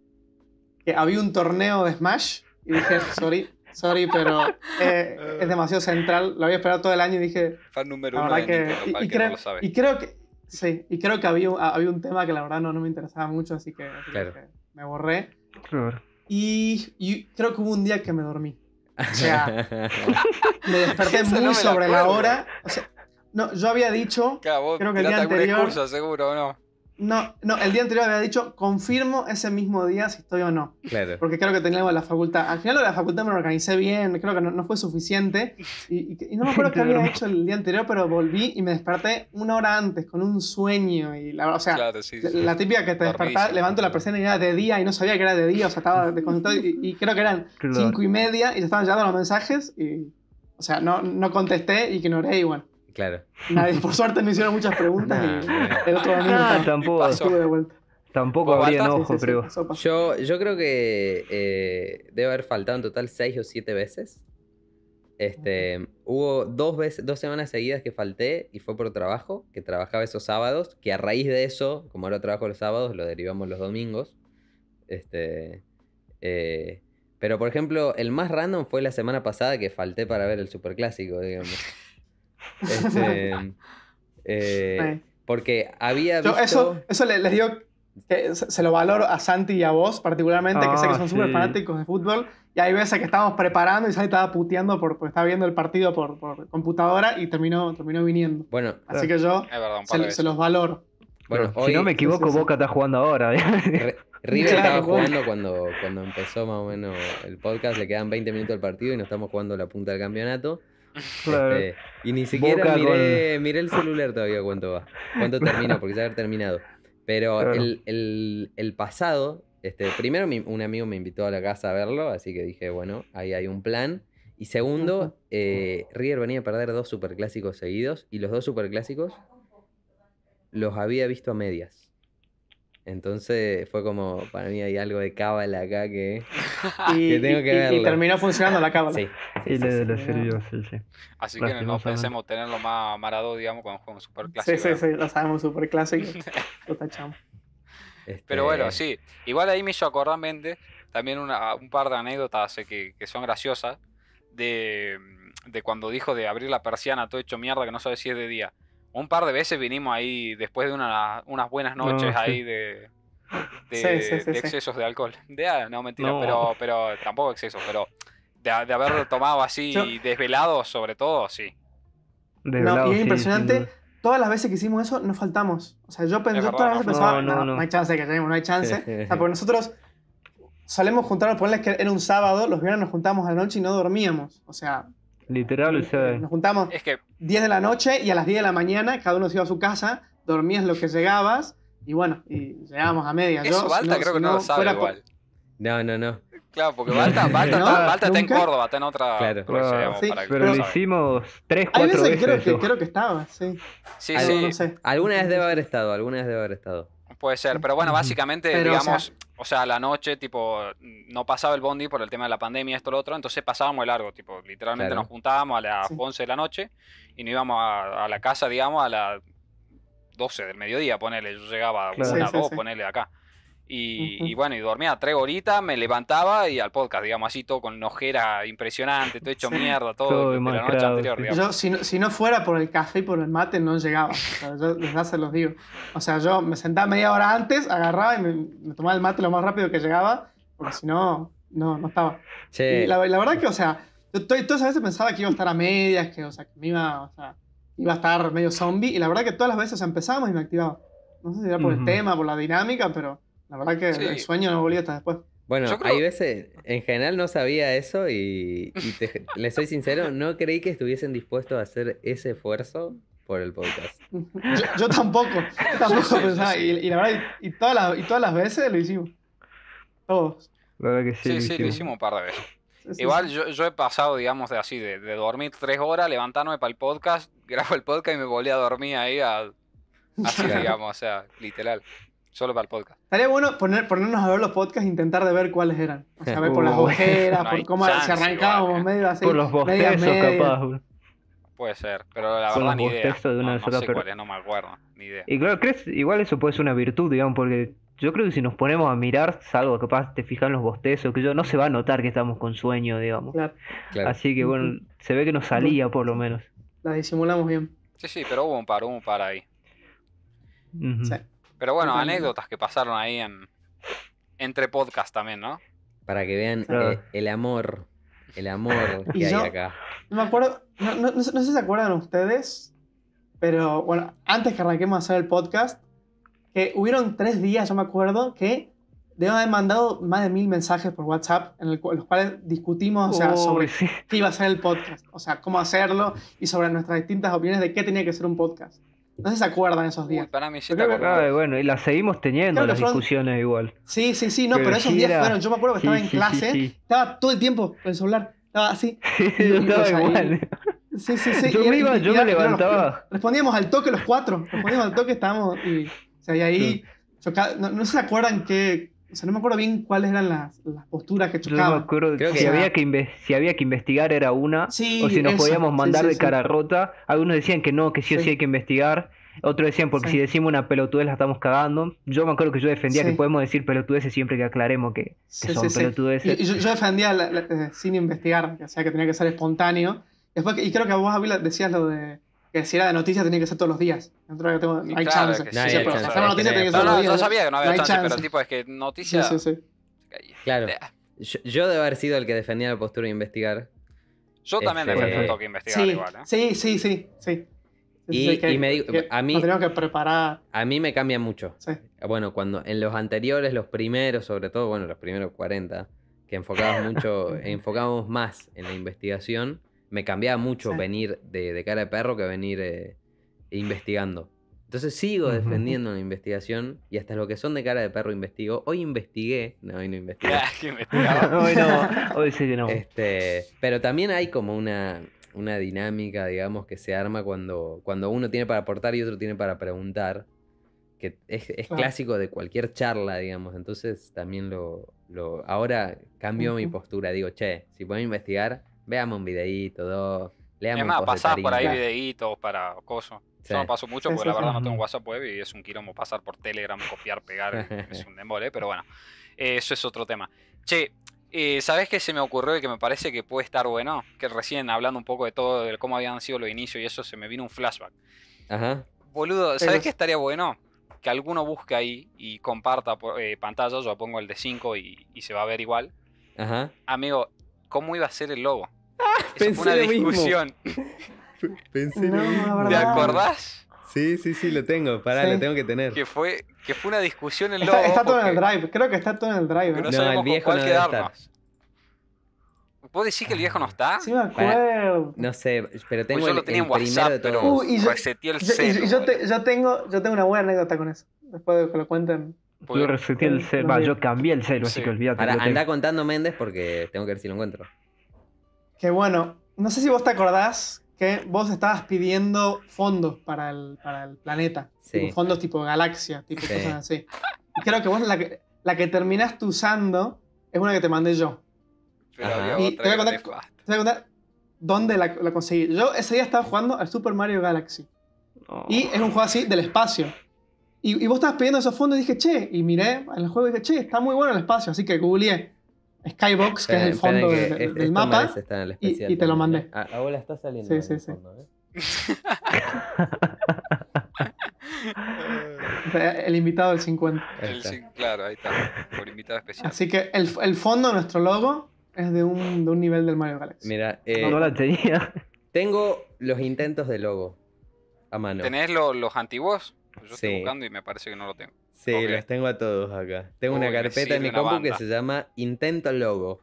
que había un torneo de Smash y dije, sorry, sorry, pero eh, es demasiado central. Lo había esperado todo el año y dije, Fan número uno de verdad que. Nintendo, Y, para y el que no lo sabe. y creo que. Sí, y creo que había, un- había un tema que la verdad no, no me interesaba mucho, así que, así que Claro. me borré. Claro. Y, y creo que hubo un día que me dormí. O sea, me desperté Eso no muy me sobre la hora. O sea, no, yo había dicho. Claro, vos creo que el día anterior- excusa, seguro, ¿o no? No, no, el día anterior había dicho, confirmo ese mismo día si estoy o no. claro. Porque creo que tenía algo de la facultad. Al final lo de la facultad me lo organicé bien, creo que no, no fue suficiente. Y, y- y no me acuerdo qué había hecho el día anterior, pero volví y me desperté una hora antes con un sueño. Y la, o sea, Claro, sí, la- sí. la típica que te despertás, levanto la persiana y era de día y no sabía que era de día, o sea, estaba desconcentrado y, y creo que eran Claro. cinco y media y ya estaban llegando los mensajes y, o sea, no, no contesté, ignoré y bueno, Claro. nadie, por suerte no hicieron muchas preguntas Nah, y bueno. el otro domingo Ah, estaba- tampoco, de vuelta. tampoco ¿Vos, habría enojo, Sí, sí, creo. yo creo que eh, debe haber faltado en total seis o siete veces. Este, hubo dos veces, dos semanas seguidas que falté y fue por trabajo, que trabajaba esos sábados, que a raíz de eso, como ahora trabajo los sábados, lo derivamos los domingos. Este, eh, pero por ejemplo, el más random fue la semana pasada que falté para ver el superclásico, digamos. Este, eh, Sí. porque había Yo visto... eso, eso le- les digo que se, lo valoro a Santi y a vos particularmente, que sé que Ah, son súper sí. fanáticos de fútbol. Y hay veces que estábamos preparando y Santi estaba puteando por, porque estaba viendo el partido por, por computadora y terminó, terminó viniendo. Bueno, Así que yo Es verdad, un par de se, veces. se los valoro. bueno si no me equivoco, sí, sí. Boca está jugando ahora. River Claro, estaba bueno. jugando cuando, cuando empezó más o menos el podcast, le quedan 20 minutos al partido y no estamos jugando la punta del campeonato. Claro. Este, y ni siquiera miré, miré el celular todavía cuánto va, cuánto terminó, porque ya haber terminado. Pero Claro. el, el- el pasado, este, primero mi- un amigo me invitó a la casa a verlo, así que dije, bueno, ahí hay un plan. Y segundo, eh, River venía a perder dos superclásicos seguidos y los dos superclásicos los había visto a medias. Entonces fue como, para mí hay algo de cábala acá que... Y, Que tengo y- que y- y terminó funcionando la cábala. Sí, Y le, sí, le sí. sirvió, sí, sí. Así que no pensemos tenerlo más marado, digamos, cuando jueguen super Sí, clásico. sí, sí, lo sabemos, súper clásico. Lo tachamos. Pero bueno, este, sí. Igual ahí me hizo acordar mente también una- un par de anécdotas eh, que, que son graciosas. De, de cuando dijo de abrir la persiana todo hecho mierda que no sabe si es de día. Un par de veces vinimos ahí después de una- unas buenas No, noches sí. ahí de, de, Sí, sí, sí, de sí. excesos de alcohol. De, ah, no, mentira, No. Pero, pero tampoco excesos, pero De, de haber tomado así Yo- desvelado, sobre todo, sí. Desvelado, y es sí, impresionante. Todas las veces que hicimos eso, nos faltamos. O sea, yo pensé, verdad, todas las veces no. pensaba, No, no, no, no, no. hay chance de que lleguemos, no hay chance. o sea, porque nosotros solemos juntarnos, ponerles que era un sábado, los viernes nos juntamos a la noche y no dormíamos. O sea, Literal, o sea, nos juntamos Es que 10 de la noche y a las 10 de la mañana cada uno se iba a su casa, dormías lo que llegabas y bueno, y llegábamos a media. eso Yo, Balta creo que no, lo sabe por- balta No, no, no. Claro, porque Balta, Balta, ¿No? está, Balta está en ¿Nunca? Córdoba, está en otra Claro. provincia, digamos, Sí, para que pero lo hicimos tres, Hay cuatro veces que veces. creo, que eso. creo que estaba, sí. Sí, sí, No sé. Alguna vez debe haber estado, alguna vez debe haber estado. Puede ser. Pero bueno, básicamente, Pero, o digamos, o sea, a la noche, tipo, no pasaba el bondi por el tema de la pandemia, esto, lo otro, entonces pasábamos de largo, tipo, literalmente Claro. nos juntábamos a las Sí. 11 de la noche y nos íbamos a, a la casa, digamos, a las 12 del mediodía, ponele, yo llegaba a Claro. una, Sí, sí, dos, sí. ponele acá. Y, Ujú. y bueno, y dormía tres horitas, me levantaba y al podcast, digamos así, todo con una ojera impresionante, todo hecho Sí. mierda, todo, Todo de la noche demacrado, anterior, sí. digamos. Yo, si no, si no fuera por el café y por el mate, no llegaba. O sea, yo desde hace los digo. O sea, yo me sentaba media hora antes, agarraba y me, me tomaba el mate lo más rápido que llegaba, porque si no, no, no estaba. Y la, la verdad que, o sea, yo to- todas esas veces pensaba que iba a estar a medias, que, o sea, que me iba, o sea, iba a estar medio zombie, y la verdad que todas las veces o sea, empezábamos y me activaba. No sé si era por el Ujú. tema, por la dinámica, pero la verdad que Sí. el sueño no volvía hasta después. bueno, creo- hay veces, en general no sabía eso y, y te- le soy sincero, no creí que estuviesen dispuestos a hacer ese esfuerzo por el podcast. Yo, yo tampoco, yo tampoco pensaba. Y, y la verdad, y, y todas las, y todas las veces lo hicimos. Todos. La verdad que sí, Sí, lo sí, lo hicimos. hicimos un par de veces. Sí, Igual sí. yo, yo he pasado, digamos, de así, de, de dormir tres horas, levantarme para el podcast, grabo el podcast y me volví a dormir ahí a- así, digamos, o sea, literal. Solo para el podcast. Estaría bueno poner, ponernos a ver los podcasts e intentar de ver cuáles eran. O sea, ver por las ojeras, no por cómo chance si arrancábamos igual, eh. medio así. Por los bostezos, medias. capaz. bro. Puede ser, pero la Con verdad los ni idea. bostezos de una no, no sola sé per- cuál es, no me acuerdo, ni idea. Y claro, ¿crees? Igual eso puede ser una virtud, digamos, porque yo creo que si nos ponemos a mirar, salvo capaz te fijas en los bostezos, que yo no se va a notar que estamos con sueño, digamos. Claro, Claro. Así que bueno, se ve que nos salía por lo menos. la disimulamos bien. Sí, sí, pero hubo un par, hubo un par ahí. Sí. Pero bueno, anécdotas que pasaron ahí en entre podcast también, ¿no? Para que vean Claro. eh, el amor, el amor Y que hay yo- acá. No me acuerdo, no, no- no sé no sé si se acuerdan ustedes, pero bueno, antes que arranquemos a hacer el podcast, que hubieron tres días, yo me acuerdo, que deben haber mandado más de mil mensajes por WhatsApp en el los cuales discutimos o sea, sobre sí. qué iba a ser el podcast, o sea, cómo hacerlo y sobre nuestras distintas opiniones de qué tenía que ser un podcast. No sé si se acuerdan esos Uy, días. para mí sí Yo te acordás. Bueno, y las seguimos teniendo las fueron- discusiones igual. Sí, sí, sí, no, Pero pero, esos sí días era- fueron, yo me acuerdo que Sí, estaba en sí, clase, sí, sí. estaba todo el tiempo con el celular, estaba así. yo estaba igual. Sí, sí, sí. Yo y- me iba, y yo me los- levantaba. respondíamos al toque los cuatro. Respondíamos al toque, estábamos. Y, o sea, y ahí. choca- no, no se acuerdan qué. O sea, no me acuerdo bien cuáles eran las, las posturas que me chocaban. acuerdo Creo que que si era- había que, si había que investigar era una, Sí, o si nos eso, podíamos mandar sí, de sí. cara rota. Algunos decían que no, que sí o sí Sí. hay que investigar. Otros decían porque Sí. si decimos una pelotudez la estamos cagando. Yo me acuerdo que yo defendía Sí. que podemos decir pelotudeces siempre que aclaremos que, que Sí, son sí, sí. pelotudeces. Y, y yo, yo defendía la- la- eh, sin investigar, o sea, que tenía que ser espontáneo. Después, y creo que vos, Avila, decías lo de que si era de noticias tenía que ser todos los días. Tengo, hay claro chance. que sí, No hay Sí, pero chance, hacer una es noticia que tiene que no- ser No, todos no, los días. yo sabía que no había chance, pero tipo es que Sí, noticias. sí, sí. Claro. Yo, yo debo haber sido el que defendía la postura de investigar. Yo también Este, defendí un toque investigar Sí, igual, ¿eh? sí, sí, sí, sí. Y- sí, que- y me digo- que a mí- Nos que preparar. A mí me cambia mucho. Sí. Bueno, cuando en los anteriores, los primeros, sobre todo, bueno, los primeros 40, que enfocábamos mucho, enfocábamos más en la investigación, me cambiaba mucho Sí. venir de, de cara de perro que venir eh, investigando. Entonces sigo Ujú. defendiendo la investigación y hasta lo que son de cara de perro investigo. Hoy investigué, no, hoy no investigué. Ah. Hoy no, hoy sí que no. Este, pero también hay como una, una dinámica, digamos, que se arma cuando, cuando uno tiene para aportar y otro tiene para preguntar, que es, es clásico de cualquier charla, digamos. Entonces también lo, lo ahora cambio mi postura. Digo, che, si podemos investigar, veamos un videíto, dos, leamos Es un más, pasás por ahí videitos para cosas. Sí. Yo no paso mucho porque sí, la sí. verdad no tengo. WhatsApp web y es un quilombo pasar por Telegram, copiar, pegar, es un embole, pero bueno, eso es otro tema. Che, eh, ¿sabés qué se me ocurrió y que me parece que puede estar bueno? Que recién hablando un poco de todo, de cómo habían sido los inicios y eso, se me vino un flashback. Ajá. Boludo, Pero ¿sabés qué estaría bueno? Que alguno busque ahí y comparta eh, pantalla, yo pongo el de 5 y, y se va a ver igual. Ajá. Amigo, cómo iba a ser el logo. Pensé fue una discusión. Pensé No, ¿Te acordás? Sí, sí, sí, lo tengo. Pará, Sí. lo tengo que tener. Que fue, que fue una discusión el logo. Está, está todo en el drive. Creo que está todo en el drive. ¿eh? no, No, el viejo cuál no debe estar. quedarnos. ¿Vos decís que el viejo no está? Sí me acuerdo. No sé, pero tengo Pues yo el, lo tenía el en primero WhatsApp, de pero todos. Uy, y yo- reseteé el Yo, y- celu. y yo, boludo. te- yo tengo, yo tengo una buena anécdota con eso. Después de que lo cuenten. Yo reseteé el Va, vi. yo cambié el celu, así Sí. que olvídate. Tengo. anda contando Méndez porque tengo que ver si lo encuentro. Que bueno, no sé si vos te acordás que vos estabas pidiendo fondos para el, para el planeta. Sí. Tipo fondos tipo galaxia, tipo Sí. cosas así. Y creo que vos la que, la que terminaste usando es una que te mandé yo. Pero había Y otra te voy contar-. Te voy a contar dónde la, la conseguí. Yo ese día estaba jugando al Super Mario Galaxy. Oh. Y es un juego así del espacio. Y, y vos estabas pidiendo esos fondos y dije, che, y miré en el juego y dije, che, está muy bueno el espacio. Así que googleé Skybox, que es el fondo que de- es- del mapa. en el y- te lo mandé. Ah, ahora está saliendo. Sí, sí, el sí. fondo, ¿eh? El invitado del 50. Ahí El está. sí, claro, ahí está. Por invitado especial. Así que el, el fondo de nuestro logo es de un, de un nivel del Mario Galaxy. Mira, eh, No la tenía. tengo los intentos de logo a mano. ¿Tenés lo- los antiguos? Yo estoy Sí. buscando y me parece que no lo tengo. Sí, los tengo a todos acá. Tengo Uy, una carpeta en mi compu que se llama Intento Logo.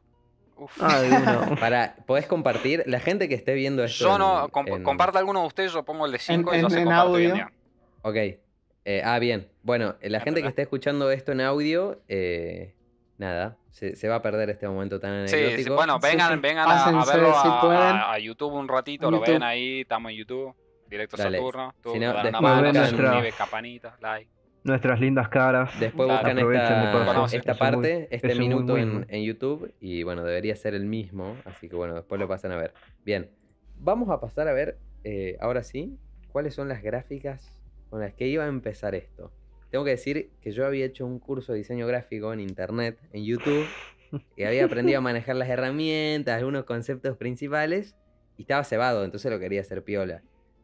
Uf. Ah, uno. Para, ¿podés compartir? La gente que esté viendo esto. Yo no, en- comp- en- comparta alguno de ustedes, yo pongo el de 5 y en- ya se en comparte bien, audio. ya. Ok. Eh, ah, bien. Bueno, eh, la gente que esté escuchando esto en audio, eh, nada, se, se va a perder este momento tan anecdótico. sí, bueno, Sí, vengan, sí. vengan a, a verlo si a, pueden. a- a YouTube un ratito, lo ven ahí, estamos en YouTube, directo Dale. Saturno, tú Si no, dan una después mano, campanita, like. Nuestras lindas caras. Después Claro. buscan de esta, esta muy- parte, este muy minuto en YouTube y bueno, debería ser el mismo, así que bueno, después lo pasan a ver. Bien, vamos a pasar a ver, eh, ahora sí, cuáles son las gráficas con las que iba a empezar esto. Tengo que decir que yo había hecho un curso de diseño gráfico en internet, en YouTube, y había aprendido a manejar las herramientas, algunos conceptos principales, y estaba cebado, entonces lo quería hacer piola.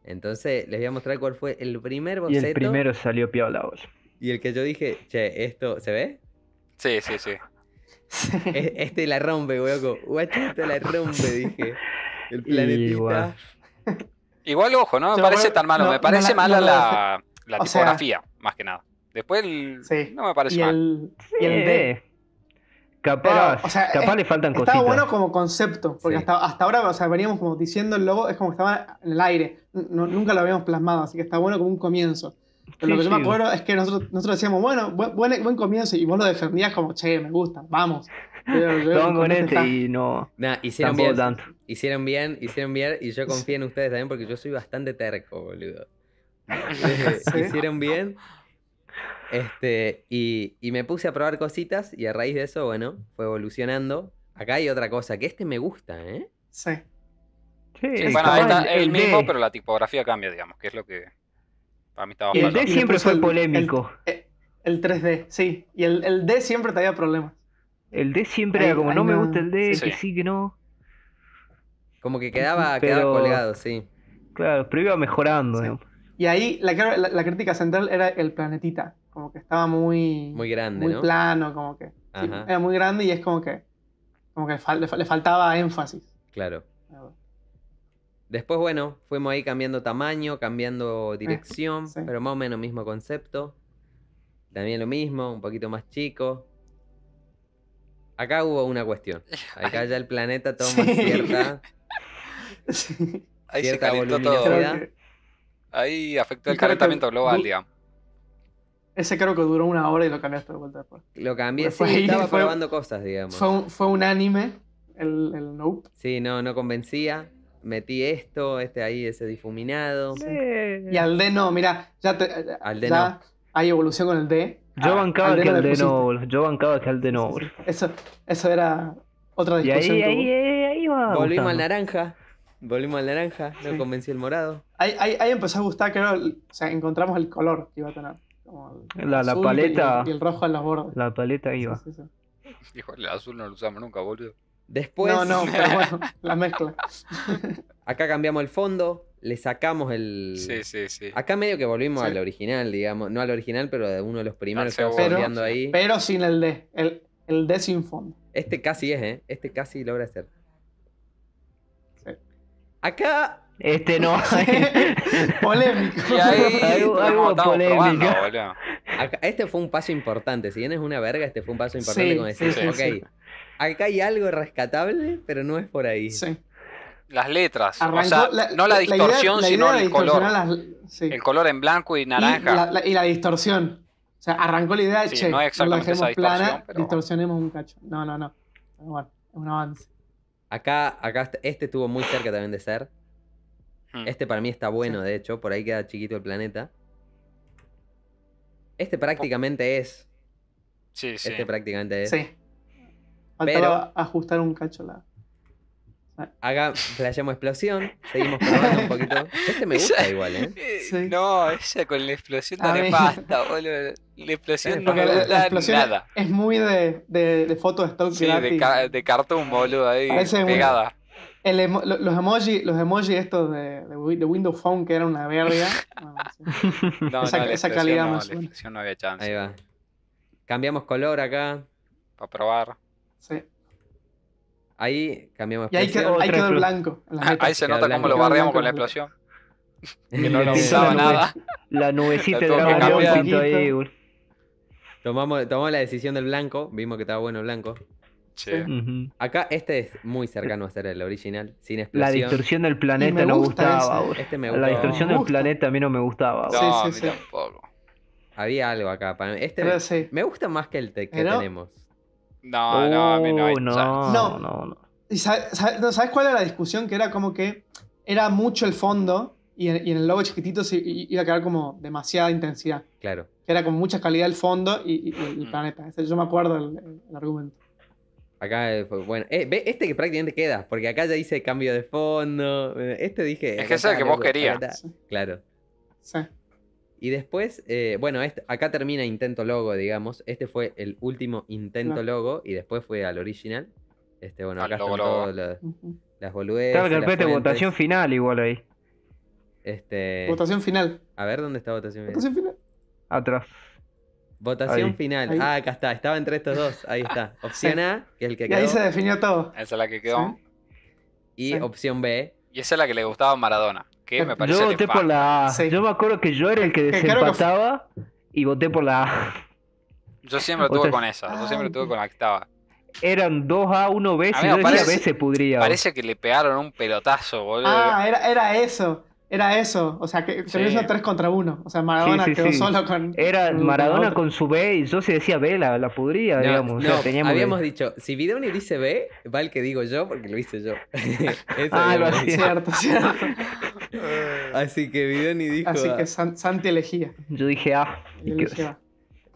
Entonces les voy a mostrar cuál fue el primer Y boceto el primero salió piola, boludo. y el que yo dije, che, esto, ¿se ve? Sí, sí, sí. E- Este la rompe, hueco. Guachito la rompe, dije. El Y, planetita. Igual, ojo, no me Yo parece creo- tan malo, no, me parece no mala no la, la sea- tipografía, más que nada. Después el- Sí. no me parece y mal. el, y el D. Eh, Capaz, Pero, o sea, capaz es- le faltan Estaba cositas. bueno como concepto, porque Sí. hasta, hasta ahora, o sea, veníamos como diciendo el logo, es como que estaba en el aire. No- nunca lo habíamos plasmado, así que está bueno como un comienzo. Pero lo Sí, que yo me sí. acuerdo es que nosotros, nosotros decíamos, bueno, buen, buen, buen comienzo, y vos lo defendías como, che, me gusta, vamos. Estaban con este está- y no. Nah, hicieron bien. tanto. Hicieron bien, hicieron bien. Y yo confío en ustedes también porque yo soy bastante terco, boludo. Sí. Hicieron bien. Este, y, y me puse a probar cositas y a raíz de eso, bueno, fue evolucionando. Acá hay otra cosa, que este me gusta, ¿eh? Sí. Sí, Sí, bueno, está el, D. mismo, pero la tipografía cambia, digamos, que es lo que para mí estaba Y el. D siempre fue el- polémico. El, el 3D, sí. Y el, el D siempre traía problemas. El D siempre era como, no me gusta el D, sí. que sí, que no. Como que quedaba, Pero- quedaba colgado, sí. Claro, pero iba mejorando. Y ahí la, la, la crítica central era el planetita. Como que estaba muy, Muy grande, muy ¿no? plano, como que. sí, era muy grande y es como que. Como que fal- le, fa- le faltaba énfasis. Claro. Después, bueno, fuimos ahí cambiando tamaño, cambiando dirección, sí. pero más o menos mismo concepto. También lo mismo, un poquito más chico. Acá hubo una cuestión. Acá ya el planeta toma Sí. cierta, Sí. Ahí se cierta calentó voluminosidad. todo. Que Ahí afectó el calentamiento global, digamos. Ese creo que duró una hora y lo cambiaste de vuelta después. Lo cambié, sí, Fue ahí, estaba fue- probando cosas, digamos. Fue un, fue un anime, el, el Nope. Sí, no, no convencía. Metí esto, este ahí, ese difuminado. Eh, Y al D no, mira, ya, te, Al D ya hay evolución con el D. Yo Ah, bancaba al que no al D no. Yo bancaba que al D no, Sí, boludo. sí, sí. Eso, eso era otra Y discusión. ahí, que ahí, ahí, ahí va. Volvimos al naranja. Volvimos al naranja. No Sí. convenció el morado. Ahí, ahí- ahí empezó a gustar, creo, o sea, encontramos el color que iba a tener. Como el La- la azul y- paleta. Y, el rojo en los bordes. La paleta iba. Sí, sí, sí. Hijo, el azul no lo usamos nunca, boludo. Después, No, no, pero bueno, la mezcla. acá cambiamos el fondo. Le sacamos el. Sí, sí, sí. Acá medio que volvimos Sí. al original, digamos. No al original, pero de uno de los primeros que fondeando ahí. Pero sin el D. El, el D sin fondo. Este casi es, ¿eh? Este casi logra ser. Acá Este no. Polémico. Y ahí Algo- algo estamos polémico. probando. Acá- este fue un paso importante. Si bien es una verga, este fue un paso importante Sí, como decir, sí, ok, sí. acá hay algo rescatable, pero no es por ahí. Sí. Las letras. Arrancó o sea, no la distorsión, la sino idea el color. distorsionar las- sí. El color en blanco y Y naranja. la, la- y la distorsión. O sea, arrancó la idea de, Sí, che, no no, es la exactamente dejemos esa distorsión, plana, pero- distorsionemos un cacho. No, no, no. Pero bueno, es un avance. Acá, acá est- este estuvo muy cerca también de ser. Hmm. Este para mí está bueno, Sí. de hecho, por ahí queda chiquito el planeta. Este prácticamente es. Sí, sí. Este prácticamente es. Sí. Faltaba ajustar un cacho la. Acá flasheamos explosión. Seguimos probando un poquito. Este me gusta Esa- igual, ¿eh? Eh, Sí. No, esa con la explosión no mí- nefasta, boludo. La explosión no me la, la gusta explosión nada. es muy de, de, de foto de stock Sí, de, ca- de cartoon, boludo, ahí Parece pegada. El emo- lo- los emoji, los emoji estos de, de, Wi- de Windows Phone que eran una verga. No, sí. No, Esa- no, la esa explosión calidad no, me la no había chance. Ahí va. Cambiamos color acá. Para probar. Sí. Ahí cambiamos Y ahí quedó, ahí quedó el blanco. Ah, ahí se nota cómo lo barreamos Queda con la explosión. Que no lo usaba la nada. La nubecita La de pintó ahí. Tomamos, tomamos la decisión del blanco. Vimos que estaba bueno el blanco. Acá este es muy cercano a ser el original. Sin La explosión. distorsión del planeta no gusta gustaba. Este me La gustó. distorsión Me del gusta. planeta a mí no me gustaba. No, boludo. Sí, a sí, mí sí. tampoco. Había algo acá. Para mí. Este me gusta más que el te- que tenemos. No, no, a mí no hay Oh, no. No. no, no. ¿Y sabe- sabe- no, ¿Sabes cuál era la discusión? Que era como que era mucho el fondo y en, y en el logo chiquitito se iba a quedar como demasiada intensidad. Claro. Que era como mucha calidad el fondo y, y- y el Mm. planeta. Yo me acuerdo el, el- el argumento. Acá eh, fue bueno. Eh, ve, este que prácticamente queda, porque acá ya hice cambio de fondo. Este dije. Es que es el que vos querías. Claro. Sí. Y después, eh, bueno, este- acá termina intento logo, digamos. Este fue el último intento Claro. logo y después fue al original. Este, bueno, Al acá logo, están todas las, boludeces. Está la las de fuentes. votación final igual ahí. Este, Votación final. a ver dónde está votación final. Votación final. Atrás. Votación Ahí. final. Ahí. Ah, acá está. Estaba entre estos dos. Ahí está. Opción Sí. A, que es el que Y ahí quedó. se definió todo. Esa es la que quedó. Sí. Y Sí. opción B. Y esa es la que le gustaba a Maradona. Que me parece Yo voté por la A. Sí. Yo me acuerdo que yo era el que fue- desempataba y voté por la A. Yo siempre Otra- tuve con esa. Yo siempre Ah, tuve con la que estaba. Eran 2A, 1B. A Si decía parece- B se pudría. Parece que le pegaron un pelotazo, boludo. Ah, era, era eso. Era eso. O sea, que Sí. terminó siendo 3 contra 1. O sea, Maradona Sí, sí, quedó sí. solo con. Era Maradona con su B y yo si decía B la, la pudría, No, digamos. O sea, no, teníamos que- habíamos dicho, si Vidoni dice B, va el que digo yo porque lo hice yo. Eso Ah, lo hacía. Cierto, cierto. Así que Vidoni dijo. Así que ah, San- Santi elegía. Yo dije A. Y que- elegía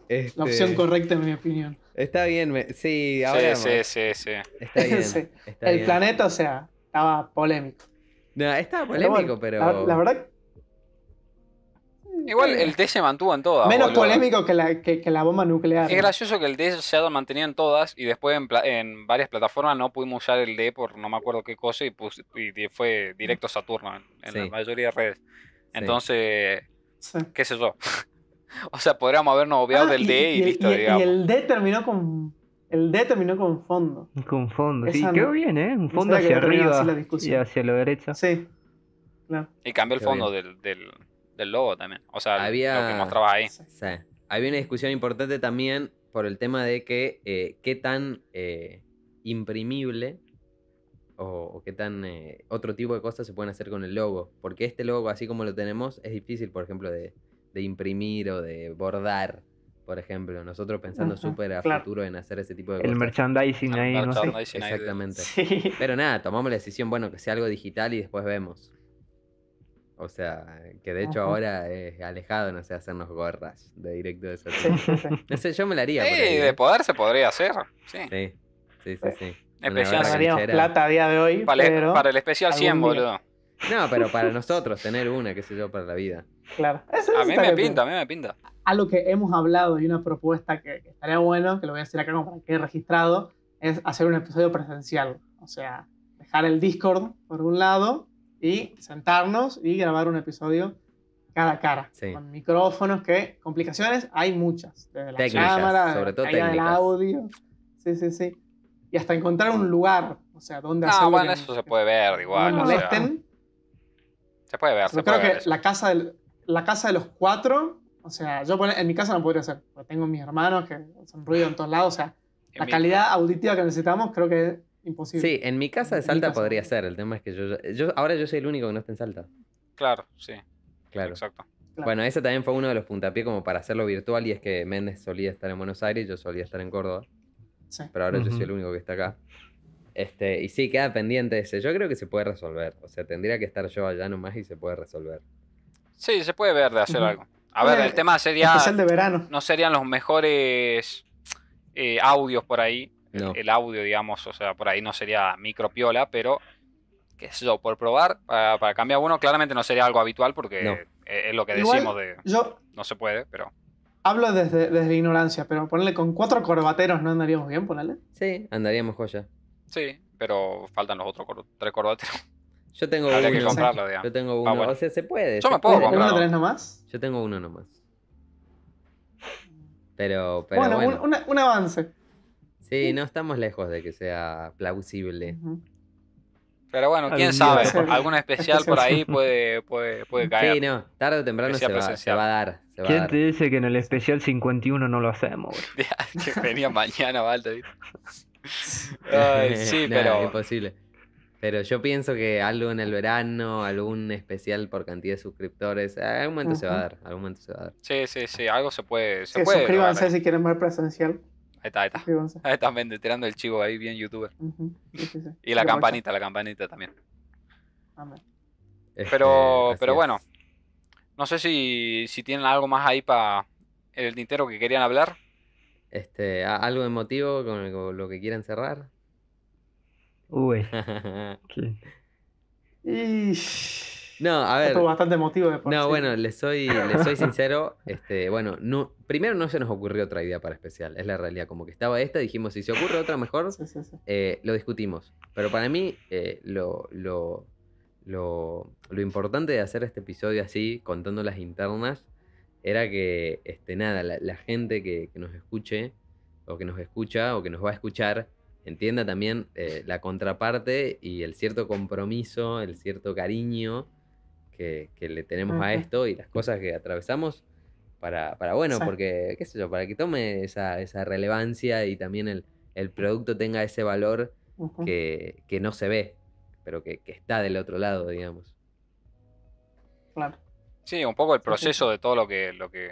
este, La opción correcta, en mi opinión. Está bien, me- sí, ahora Sí, sí, sí, sí. está bien. Sí. está El bien. planeta, o sea, estaba polémico. No, estaba Pero polémico, bueno, pero. La, la verdad, Igual el T se mantuvo en todas. menos boludo. polémico que la, que, que la bomba nuclear. Es gracioso que el D se haya mantenido en todas y después en, varias plataformas no pudimos usar el D por no me acuerdo qué cosa y, pus- y fue directo Saturno en, en Sí. la mayoría de redes. Entonces, Sí. qué sé yo. o sea, podríamos habernos obviado Ah, del D y, el- listo, digamos. y el D terminó con. El D terminó con fondo. Con fondo. Sí, quedó no- bien, ¿eh? Un fondo hacia arriba y hacia la derecha. Sí. Claro. Y cambió el fondo del, del, del logo también. O sea, Había- lo que mostraba ahí. Sí. Sí. Había una discusión importante también por el tema de que eh, qué tan eh, imprimible o, o qué tan eh, otro tipo de cosas se pueden hacer con el logo. Porque este logo, así como lo tenemos, es difícil, por ejemplo, de, de imprimir o de bordar. Por ejemplo, nosotros pensando Ajá, súper a claro. futuro en hacer ese tipo de El cosas. merchandising ahí, no sé. Merchandising ahí de- Exactamente. Sí. Pero nada, tomamos la decisión, bueno, que sea algo digital y después vemos. O sea, que de hecho Ajá. ahora es alejado, no sé, hacernos gorras de directo de Sí, Saturno. sí, sí. No sé, yo me la haría. Sí, ahí, de poder se podría hacer. Sí. Sí, sí, sí, sí. Especial plata a día de hoy, Para, el- pero. para el especial 100, algún día. boludo. No, pero para nosotros, tener una, qué sé yo, para la vida. Claro. Eso- A mí me pinta, a mí me pinta. Algo que hemos hablado y una propuesta que, que estaría bueno, que lo voy a decir acá como para que quede registrado, es hacer un episodio presencial. O sea, dejar el Discord por un lado y sentarnos y grabar un episodio cara a cara. Sí. Con micrófonos, que complicaciones hay muchas. Desde la Técnicas, cámara, sobre todo calidad del técnicas. audio. Sí, sí, sí. Y hasta encontrar un lugar, o sea, donde No, hacerlo bueno, que- eso se puede ver igual. no o sea. molesten. Se puede ver, se Yo puede creo ver. que eso. la casa, del- la casa de los cuatro, o sea, yo pone- en mi casa no podría ser, porque tengo mis hermanos que hacen ruido en todos lados, o sea, En la calidad auditiva que necesitamos creo que es imposible. Sí, en mi casa de Salta casa. podría ser. El tema es que yo, yo. Ahora yo soy el único que no está en Salta. Claro, sí, Claro. exacto. Claro. Bueno, ese también fue uno de los puntapiés como para hacerlo virtual y es que Méndez solía estar en Buenos Aires y yo solía estar en Córdoba, Sí. pero ahora yo soy el único que está acá. Este, y sí, queda pendiente ese. Yo creo que se puede resolver. O sea, tendría que estar yo allá nomás y se puede resolver. Sí, se puede ver de hacer algo. A ver, Eh, el tema sería. Especial de verano. No serían los mejores eh, audios por ahí. El- No. El, audio, digamos, o sea, por ahí no sería micropiola, pero. qué sé yo, por probar, para, para cambiar uno, claramente no sería algo habitual porque No. eh, es lo que Igual- decimos de. Yo No se puede, pero. hablo desde, desde la ignorancia, pero ponerle con cuatro corbateros no andaríamos bien, ponerle. Sí, andaríamos joya. Sí, pero faltan los otros cor- tres corbateros. Yo tengo Habría que uno. comprarlo, digamos. Yo tengo Ah, uno. bueno. O sea, se puede. Yo se me puedo puede. ¿Uno comprarlo. tenés nomás? Yo tengo uno nomás. Pero, pero bueno, bueno. Un, avance. Sí, no estamos lejos de que sea plausible. Pero bueno, quién sabe, ser algún especial por ahí puede, puede, puede caer. Sí, no, tarde o temprano se va, se va a dar. Se va a ¿Quién dar. te dice que en el especial 51 no lo hacemos, que venía mañana, Walter. ¿viste? Ay, sí, pero. imposible. Pero yo pienso que algo en el verano, algún especial por cantidad de suscriptores, algún momento se va a dar, algún momento se va a dar. Sí, sí, sí, algo se puede. Se Sí, puede suscríbanse si quieren ver presencial. Ahí está, ahí está. Suscríbanse. Ahí está, Méndez, tirando el chivo ahí, bien youtuber. Ujú. Sí, sí, sí. Y la campanita, la campanita también. Amén. Este, Pero, pero bueno, no sé si, si tienen algo más ahí para el tintero que querían hablar. Este, ¿a- ¿Algo emotivo con lo que quieran cerrar? Uy, no, a ver. Estuvo bastante emotivo de por No, sí. bueno, les soy, les soy sincero. Este, bueno, no, primero no se nos ocurrió otra idea para especial, es la realidad. Como que estaba esta, dijimos, si se ocurre otra mejor, Sí, sí, sí. eh, lo discutimos. Pero para mí, eh, lo, lo, lo, lo importante de hacer este episodio así, contando las internas, era que, este, nada, la, la gente que, que nos escuche, o que nos escucha, o que nos va a escuchar, entienda también eh, la contraparte y el cierto compromiso, el cierto cariño que, que le tenemos a esto y las cosas que atravesamos para, para bueno, Sí. porque, qué sé yo, para que tome esa, esa relevancia y también el, el producto tenga ese valor que, que no se ve, pero que, que está del otro lado, digamos. Claro. Sí, un poco el proceso de todo lo que, lo que,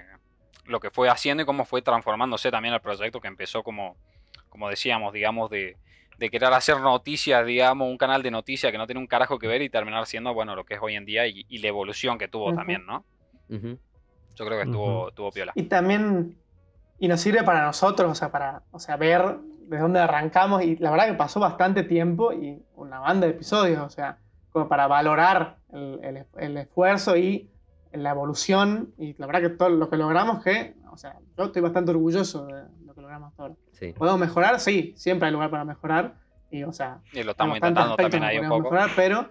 lo que fue haciendo y cómo fue transformándose también el proyecto que empezó como, como decíamos, digamos, de, de querer hacer noticias, digamos, un canal de noticias que no tiene un carajo que ver y terminar siendo, bueno, lo que es hoy en día y, y la evolución que tuvo Ujú. también, ¿no? Ujú. Yo creo que estuvo, Ujú. estuvo piola. Y también, y nos sirve para nosotros, o sea, para o sea, ver de dónde arrancamos. Y la verdad que pasó bastante tiempo y una banda de episodios, o sea, como para valorar el, el- el esfuerzo y la evolución. Y la verdad que todo lo que logramos, que, o sea, yo estoy bastante orgulloso de hasta ahora. Sí. ¿Podemos mejorar? Sí, siempre hay lugar para mejorar. Y, o sea, Y lo estamos intentando también ahí un poco. mejorar, pero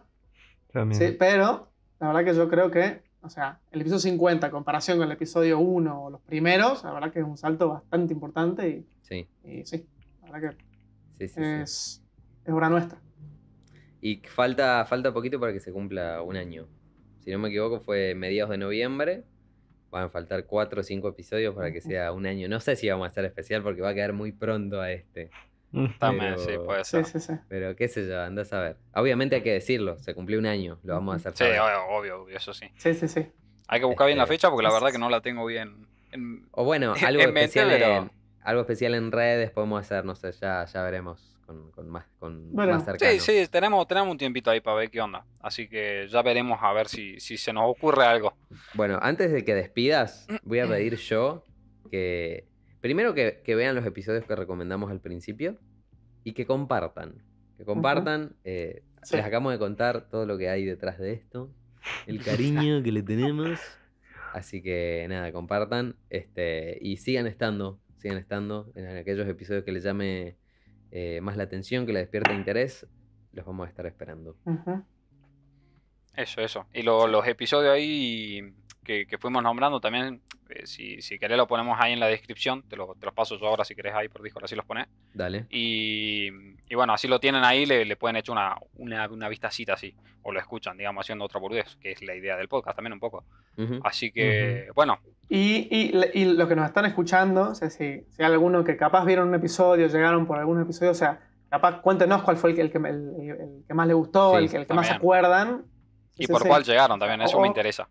También. Sí, pero la verdad que yo creo que, o sea, el episodio 50 en comparación con el episodio 1 o los primeros, la verdad que es un salto bastante importante y, Sí, y sí, la verdad sí, sí, que sí. es, es obra nuestra. Y falta, falta poquito para que se cumpla un año. Si no me equivoco, fue mediados de noviembre. Van a faltar cuatro o cinco episodios para que sea un año. No sé si vamos a hacer especial porque va a quedar muy pronto a este. Ujú. También, Pero- sí, puede Sí, ser. sí, sí. Pero qué sé yo, andás a ver. Obviamente hay que decirlo, se cumplió un año, lo vamos a hacer Sí, saber. obvio, obvio, obvio, eso sí. Sí, sí, sí. Hay que buscar bien la Este, fecha porque la sí, verdad sí, que no la tengo bien. en- O bueno, algo En mente, especial pero- en, algo especial en redes podemos hacer, no sé, ya, ya veremos con, con más, con Bueno. más cercano. Sí, sí, tenemos, tenemos un tiempito ahí para ver qué onda. Así que ya veremos a ver si, si se nos ocurre algo. Bueno, antes de que despidas, voy a pedir yo que. Primero que, que vean los episodios que recomendamos al principio y que compartan. Que compartan. eh, Sí. Les acabamos de contar todo lo que hay detrás de esto. El cariño que le tenemos. Así que nada, compartan. Este, y sigan estando. Sigan estando en aquellos episodios que les llame eh, más la atención, que les despierte interés. Los vamos a estar esperando. Eso, eso. Y lo- los episodios ahí que, que fuimos nombrando también, eh, si, si querés lo ponemos ahí en la descripción, te, lo- te los paso yo ahora si querés ahí por Discord, así los pones. Dale. Y, y bueno, así lo tienen ahí, le, le pueden echar una, una, una vistacita así, o lo escuchan, digamos, haciendo otra burgués, que es la idea del podcast también un poco. Ujú. Así que, bueno, Y, y, y los que nos están escuchando, o sea, si, si hay alguno que capaz vieron un episodio, llegaron por algún episodio, o sea, capaz cuéntenos cuál fue el que, el que, el- el que más le gustó, Sí, el que, el que más se acuerdan. y Sí, por sí. cuál llegaron también, eso me O- interesa.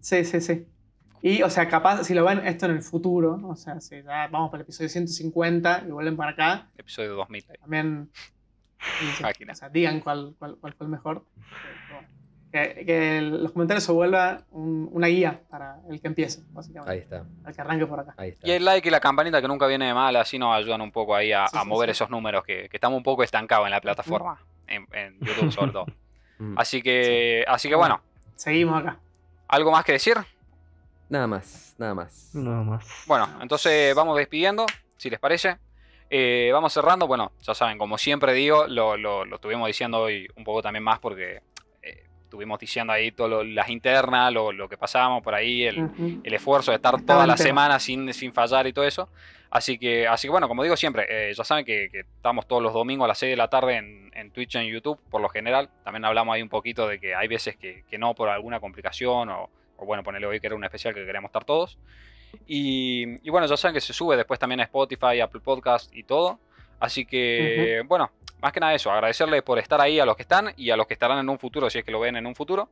Sí, sí, sí. Y, o sea, capaz, si lo ven esto en el futuro, o sea, si ya vamos para el episodio 150 y vuelven para acá, Episodio 2000. ahí. también Máquina. o sea, digan cuál, cuál, cuál fue el mejor. Que, que el- los comentarios se vuelva un- una guía para el que empiece, básicamente. Ahí está. El que arranque por acá. Ahí está. Y el like y la campanita que nunca viene de mal, así nos ayudan un poco ahí a, Sí, a sí, mover sí. esos números que, que estamos un poco estancados en la plataforma, en, en YouTube sobre todo. Mm. Así que, así que bueno, Seguimos acá. ¿Algo más que decir? Nada más, nada más. Nada más. Bueno, entonces vamos despidiendo, si les parece. Eh, vamos cerrando. Bueno, ya saben, como siempre digo, lo, lo, lo estuvimos diciendo hoy un poco también más porque estuvimos diciendo ahí todas las internas, lo, lo que pasábamos por ahí, el, Ujú. el esfuerzo de estar toda la tema. semana sin, sin fallar y todo eso. Así que, así que bueno, como digo siempre, eh, ya saben que, que estamos todos los domingos a las 6 de la tarde en, en Twitch y en YouTube, por lo general. También hablamos ahí un poquito de que hay veces que, que no por alguna complicación o, o bueno, ponerle hoy que era un especial que queríamos estar todos. Y, y bueno, ya saben que se sube después también a Spotify, Apple Podcast y todo. Así que, bueno, más que nada eso, agradecerles por estar ahí a los que están y a los que estarán en un futuro, si es que lo ven en un futuro.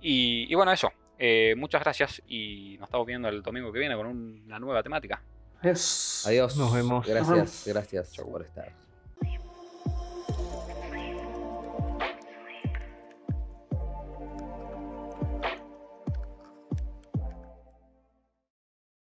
Y, y bueno, eso. Eh, muchas gracias y nos estamos viendo el domingo que viene con una nueva temática. Adiós. Adiós. Nos vemos. Gracias, gracias Chau. por estar.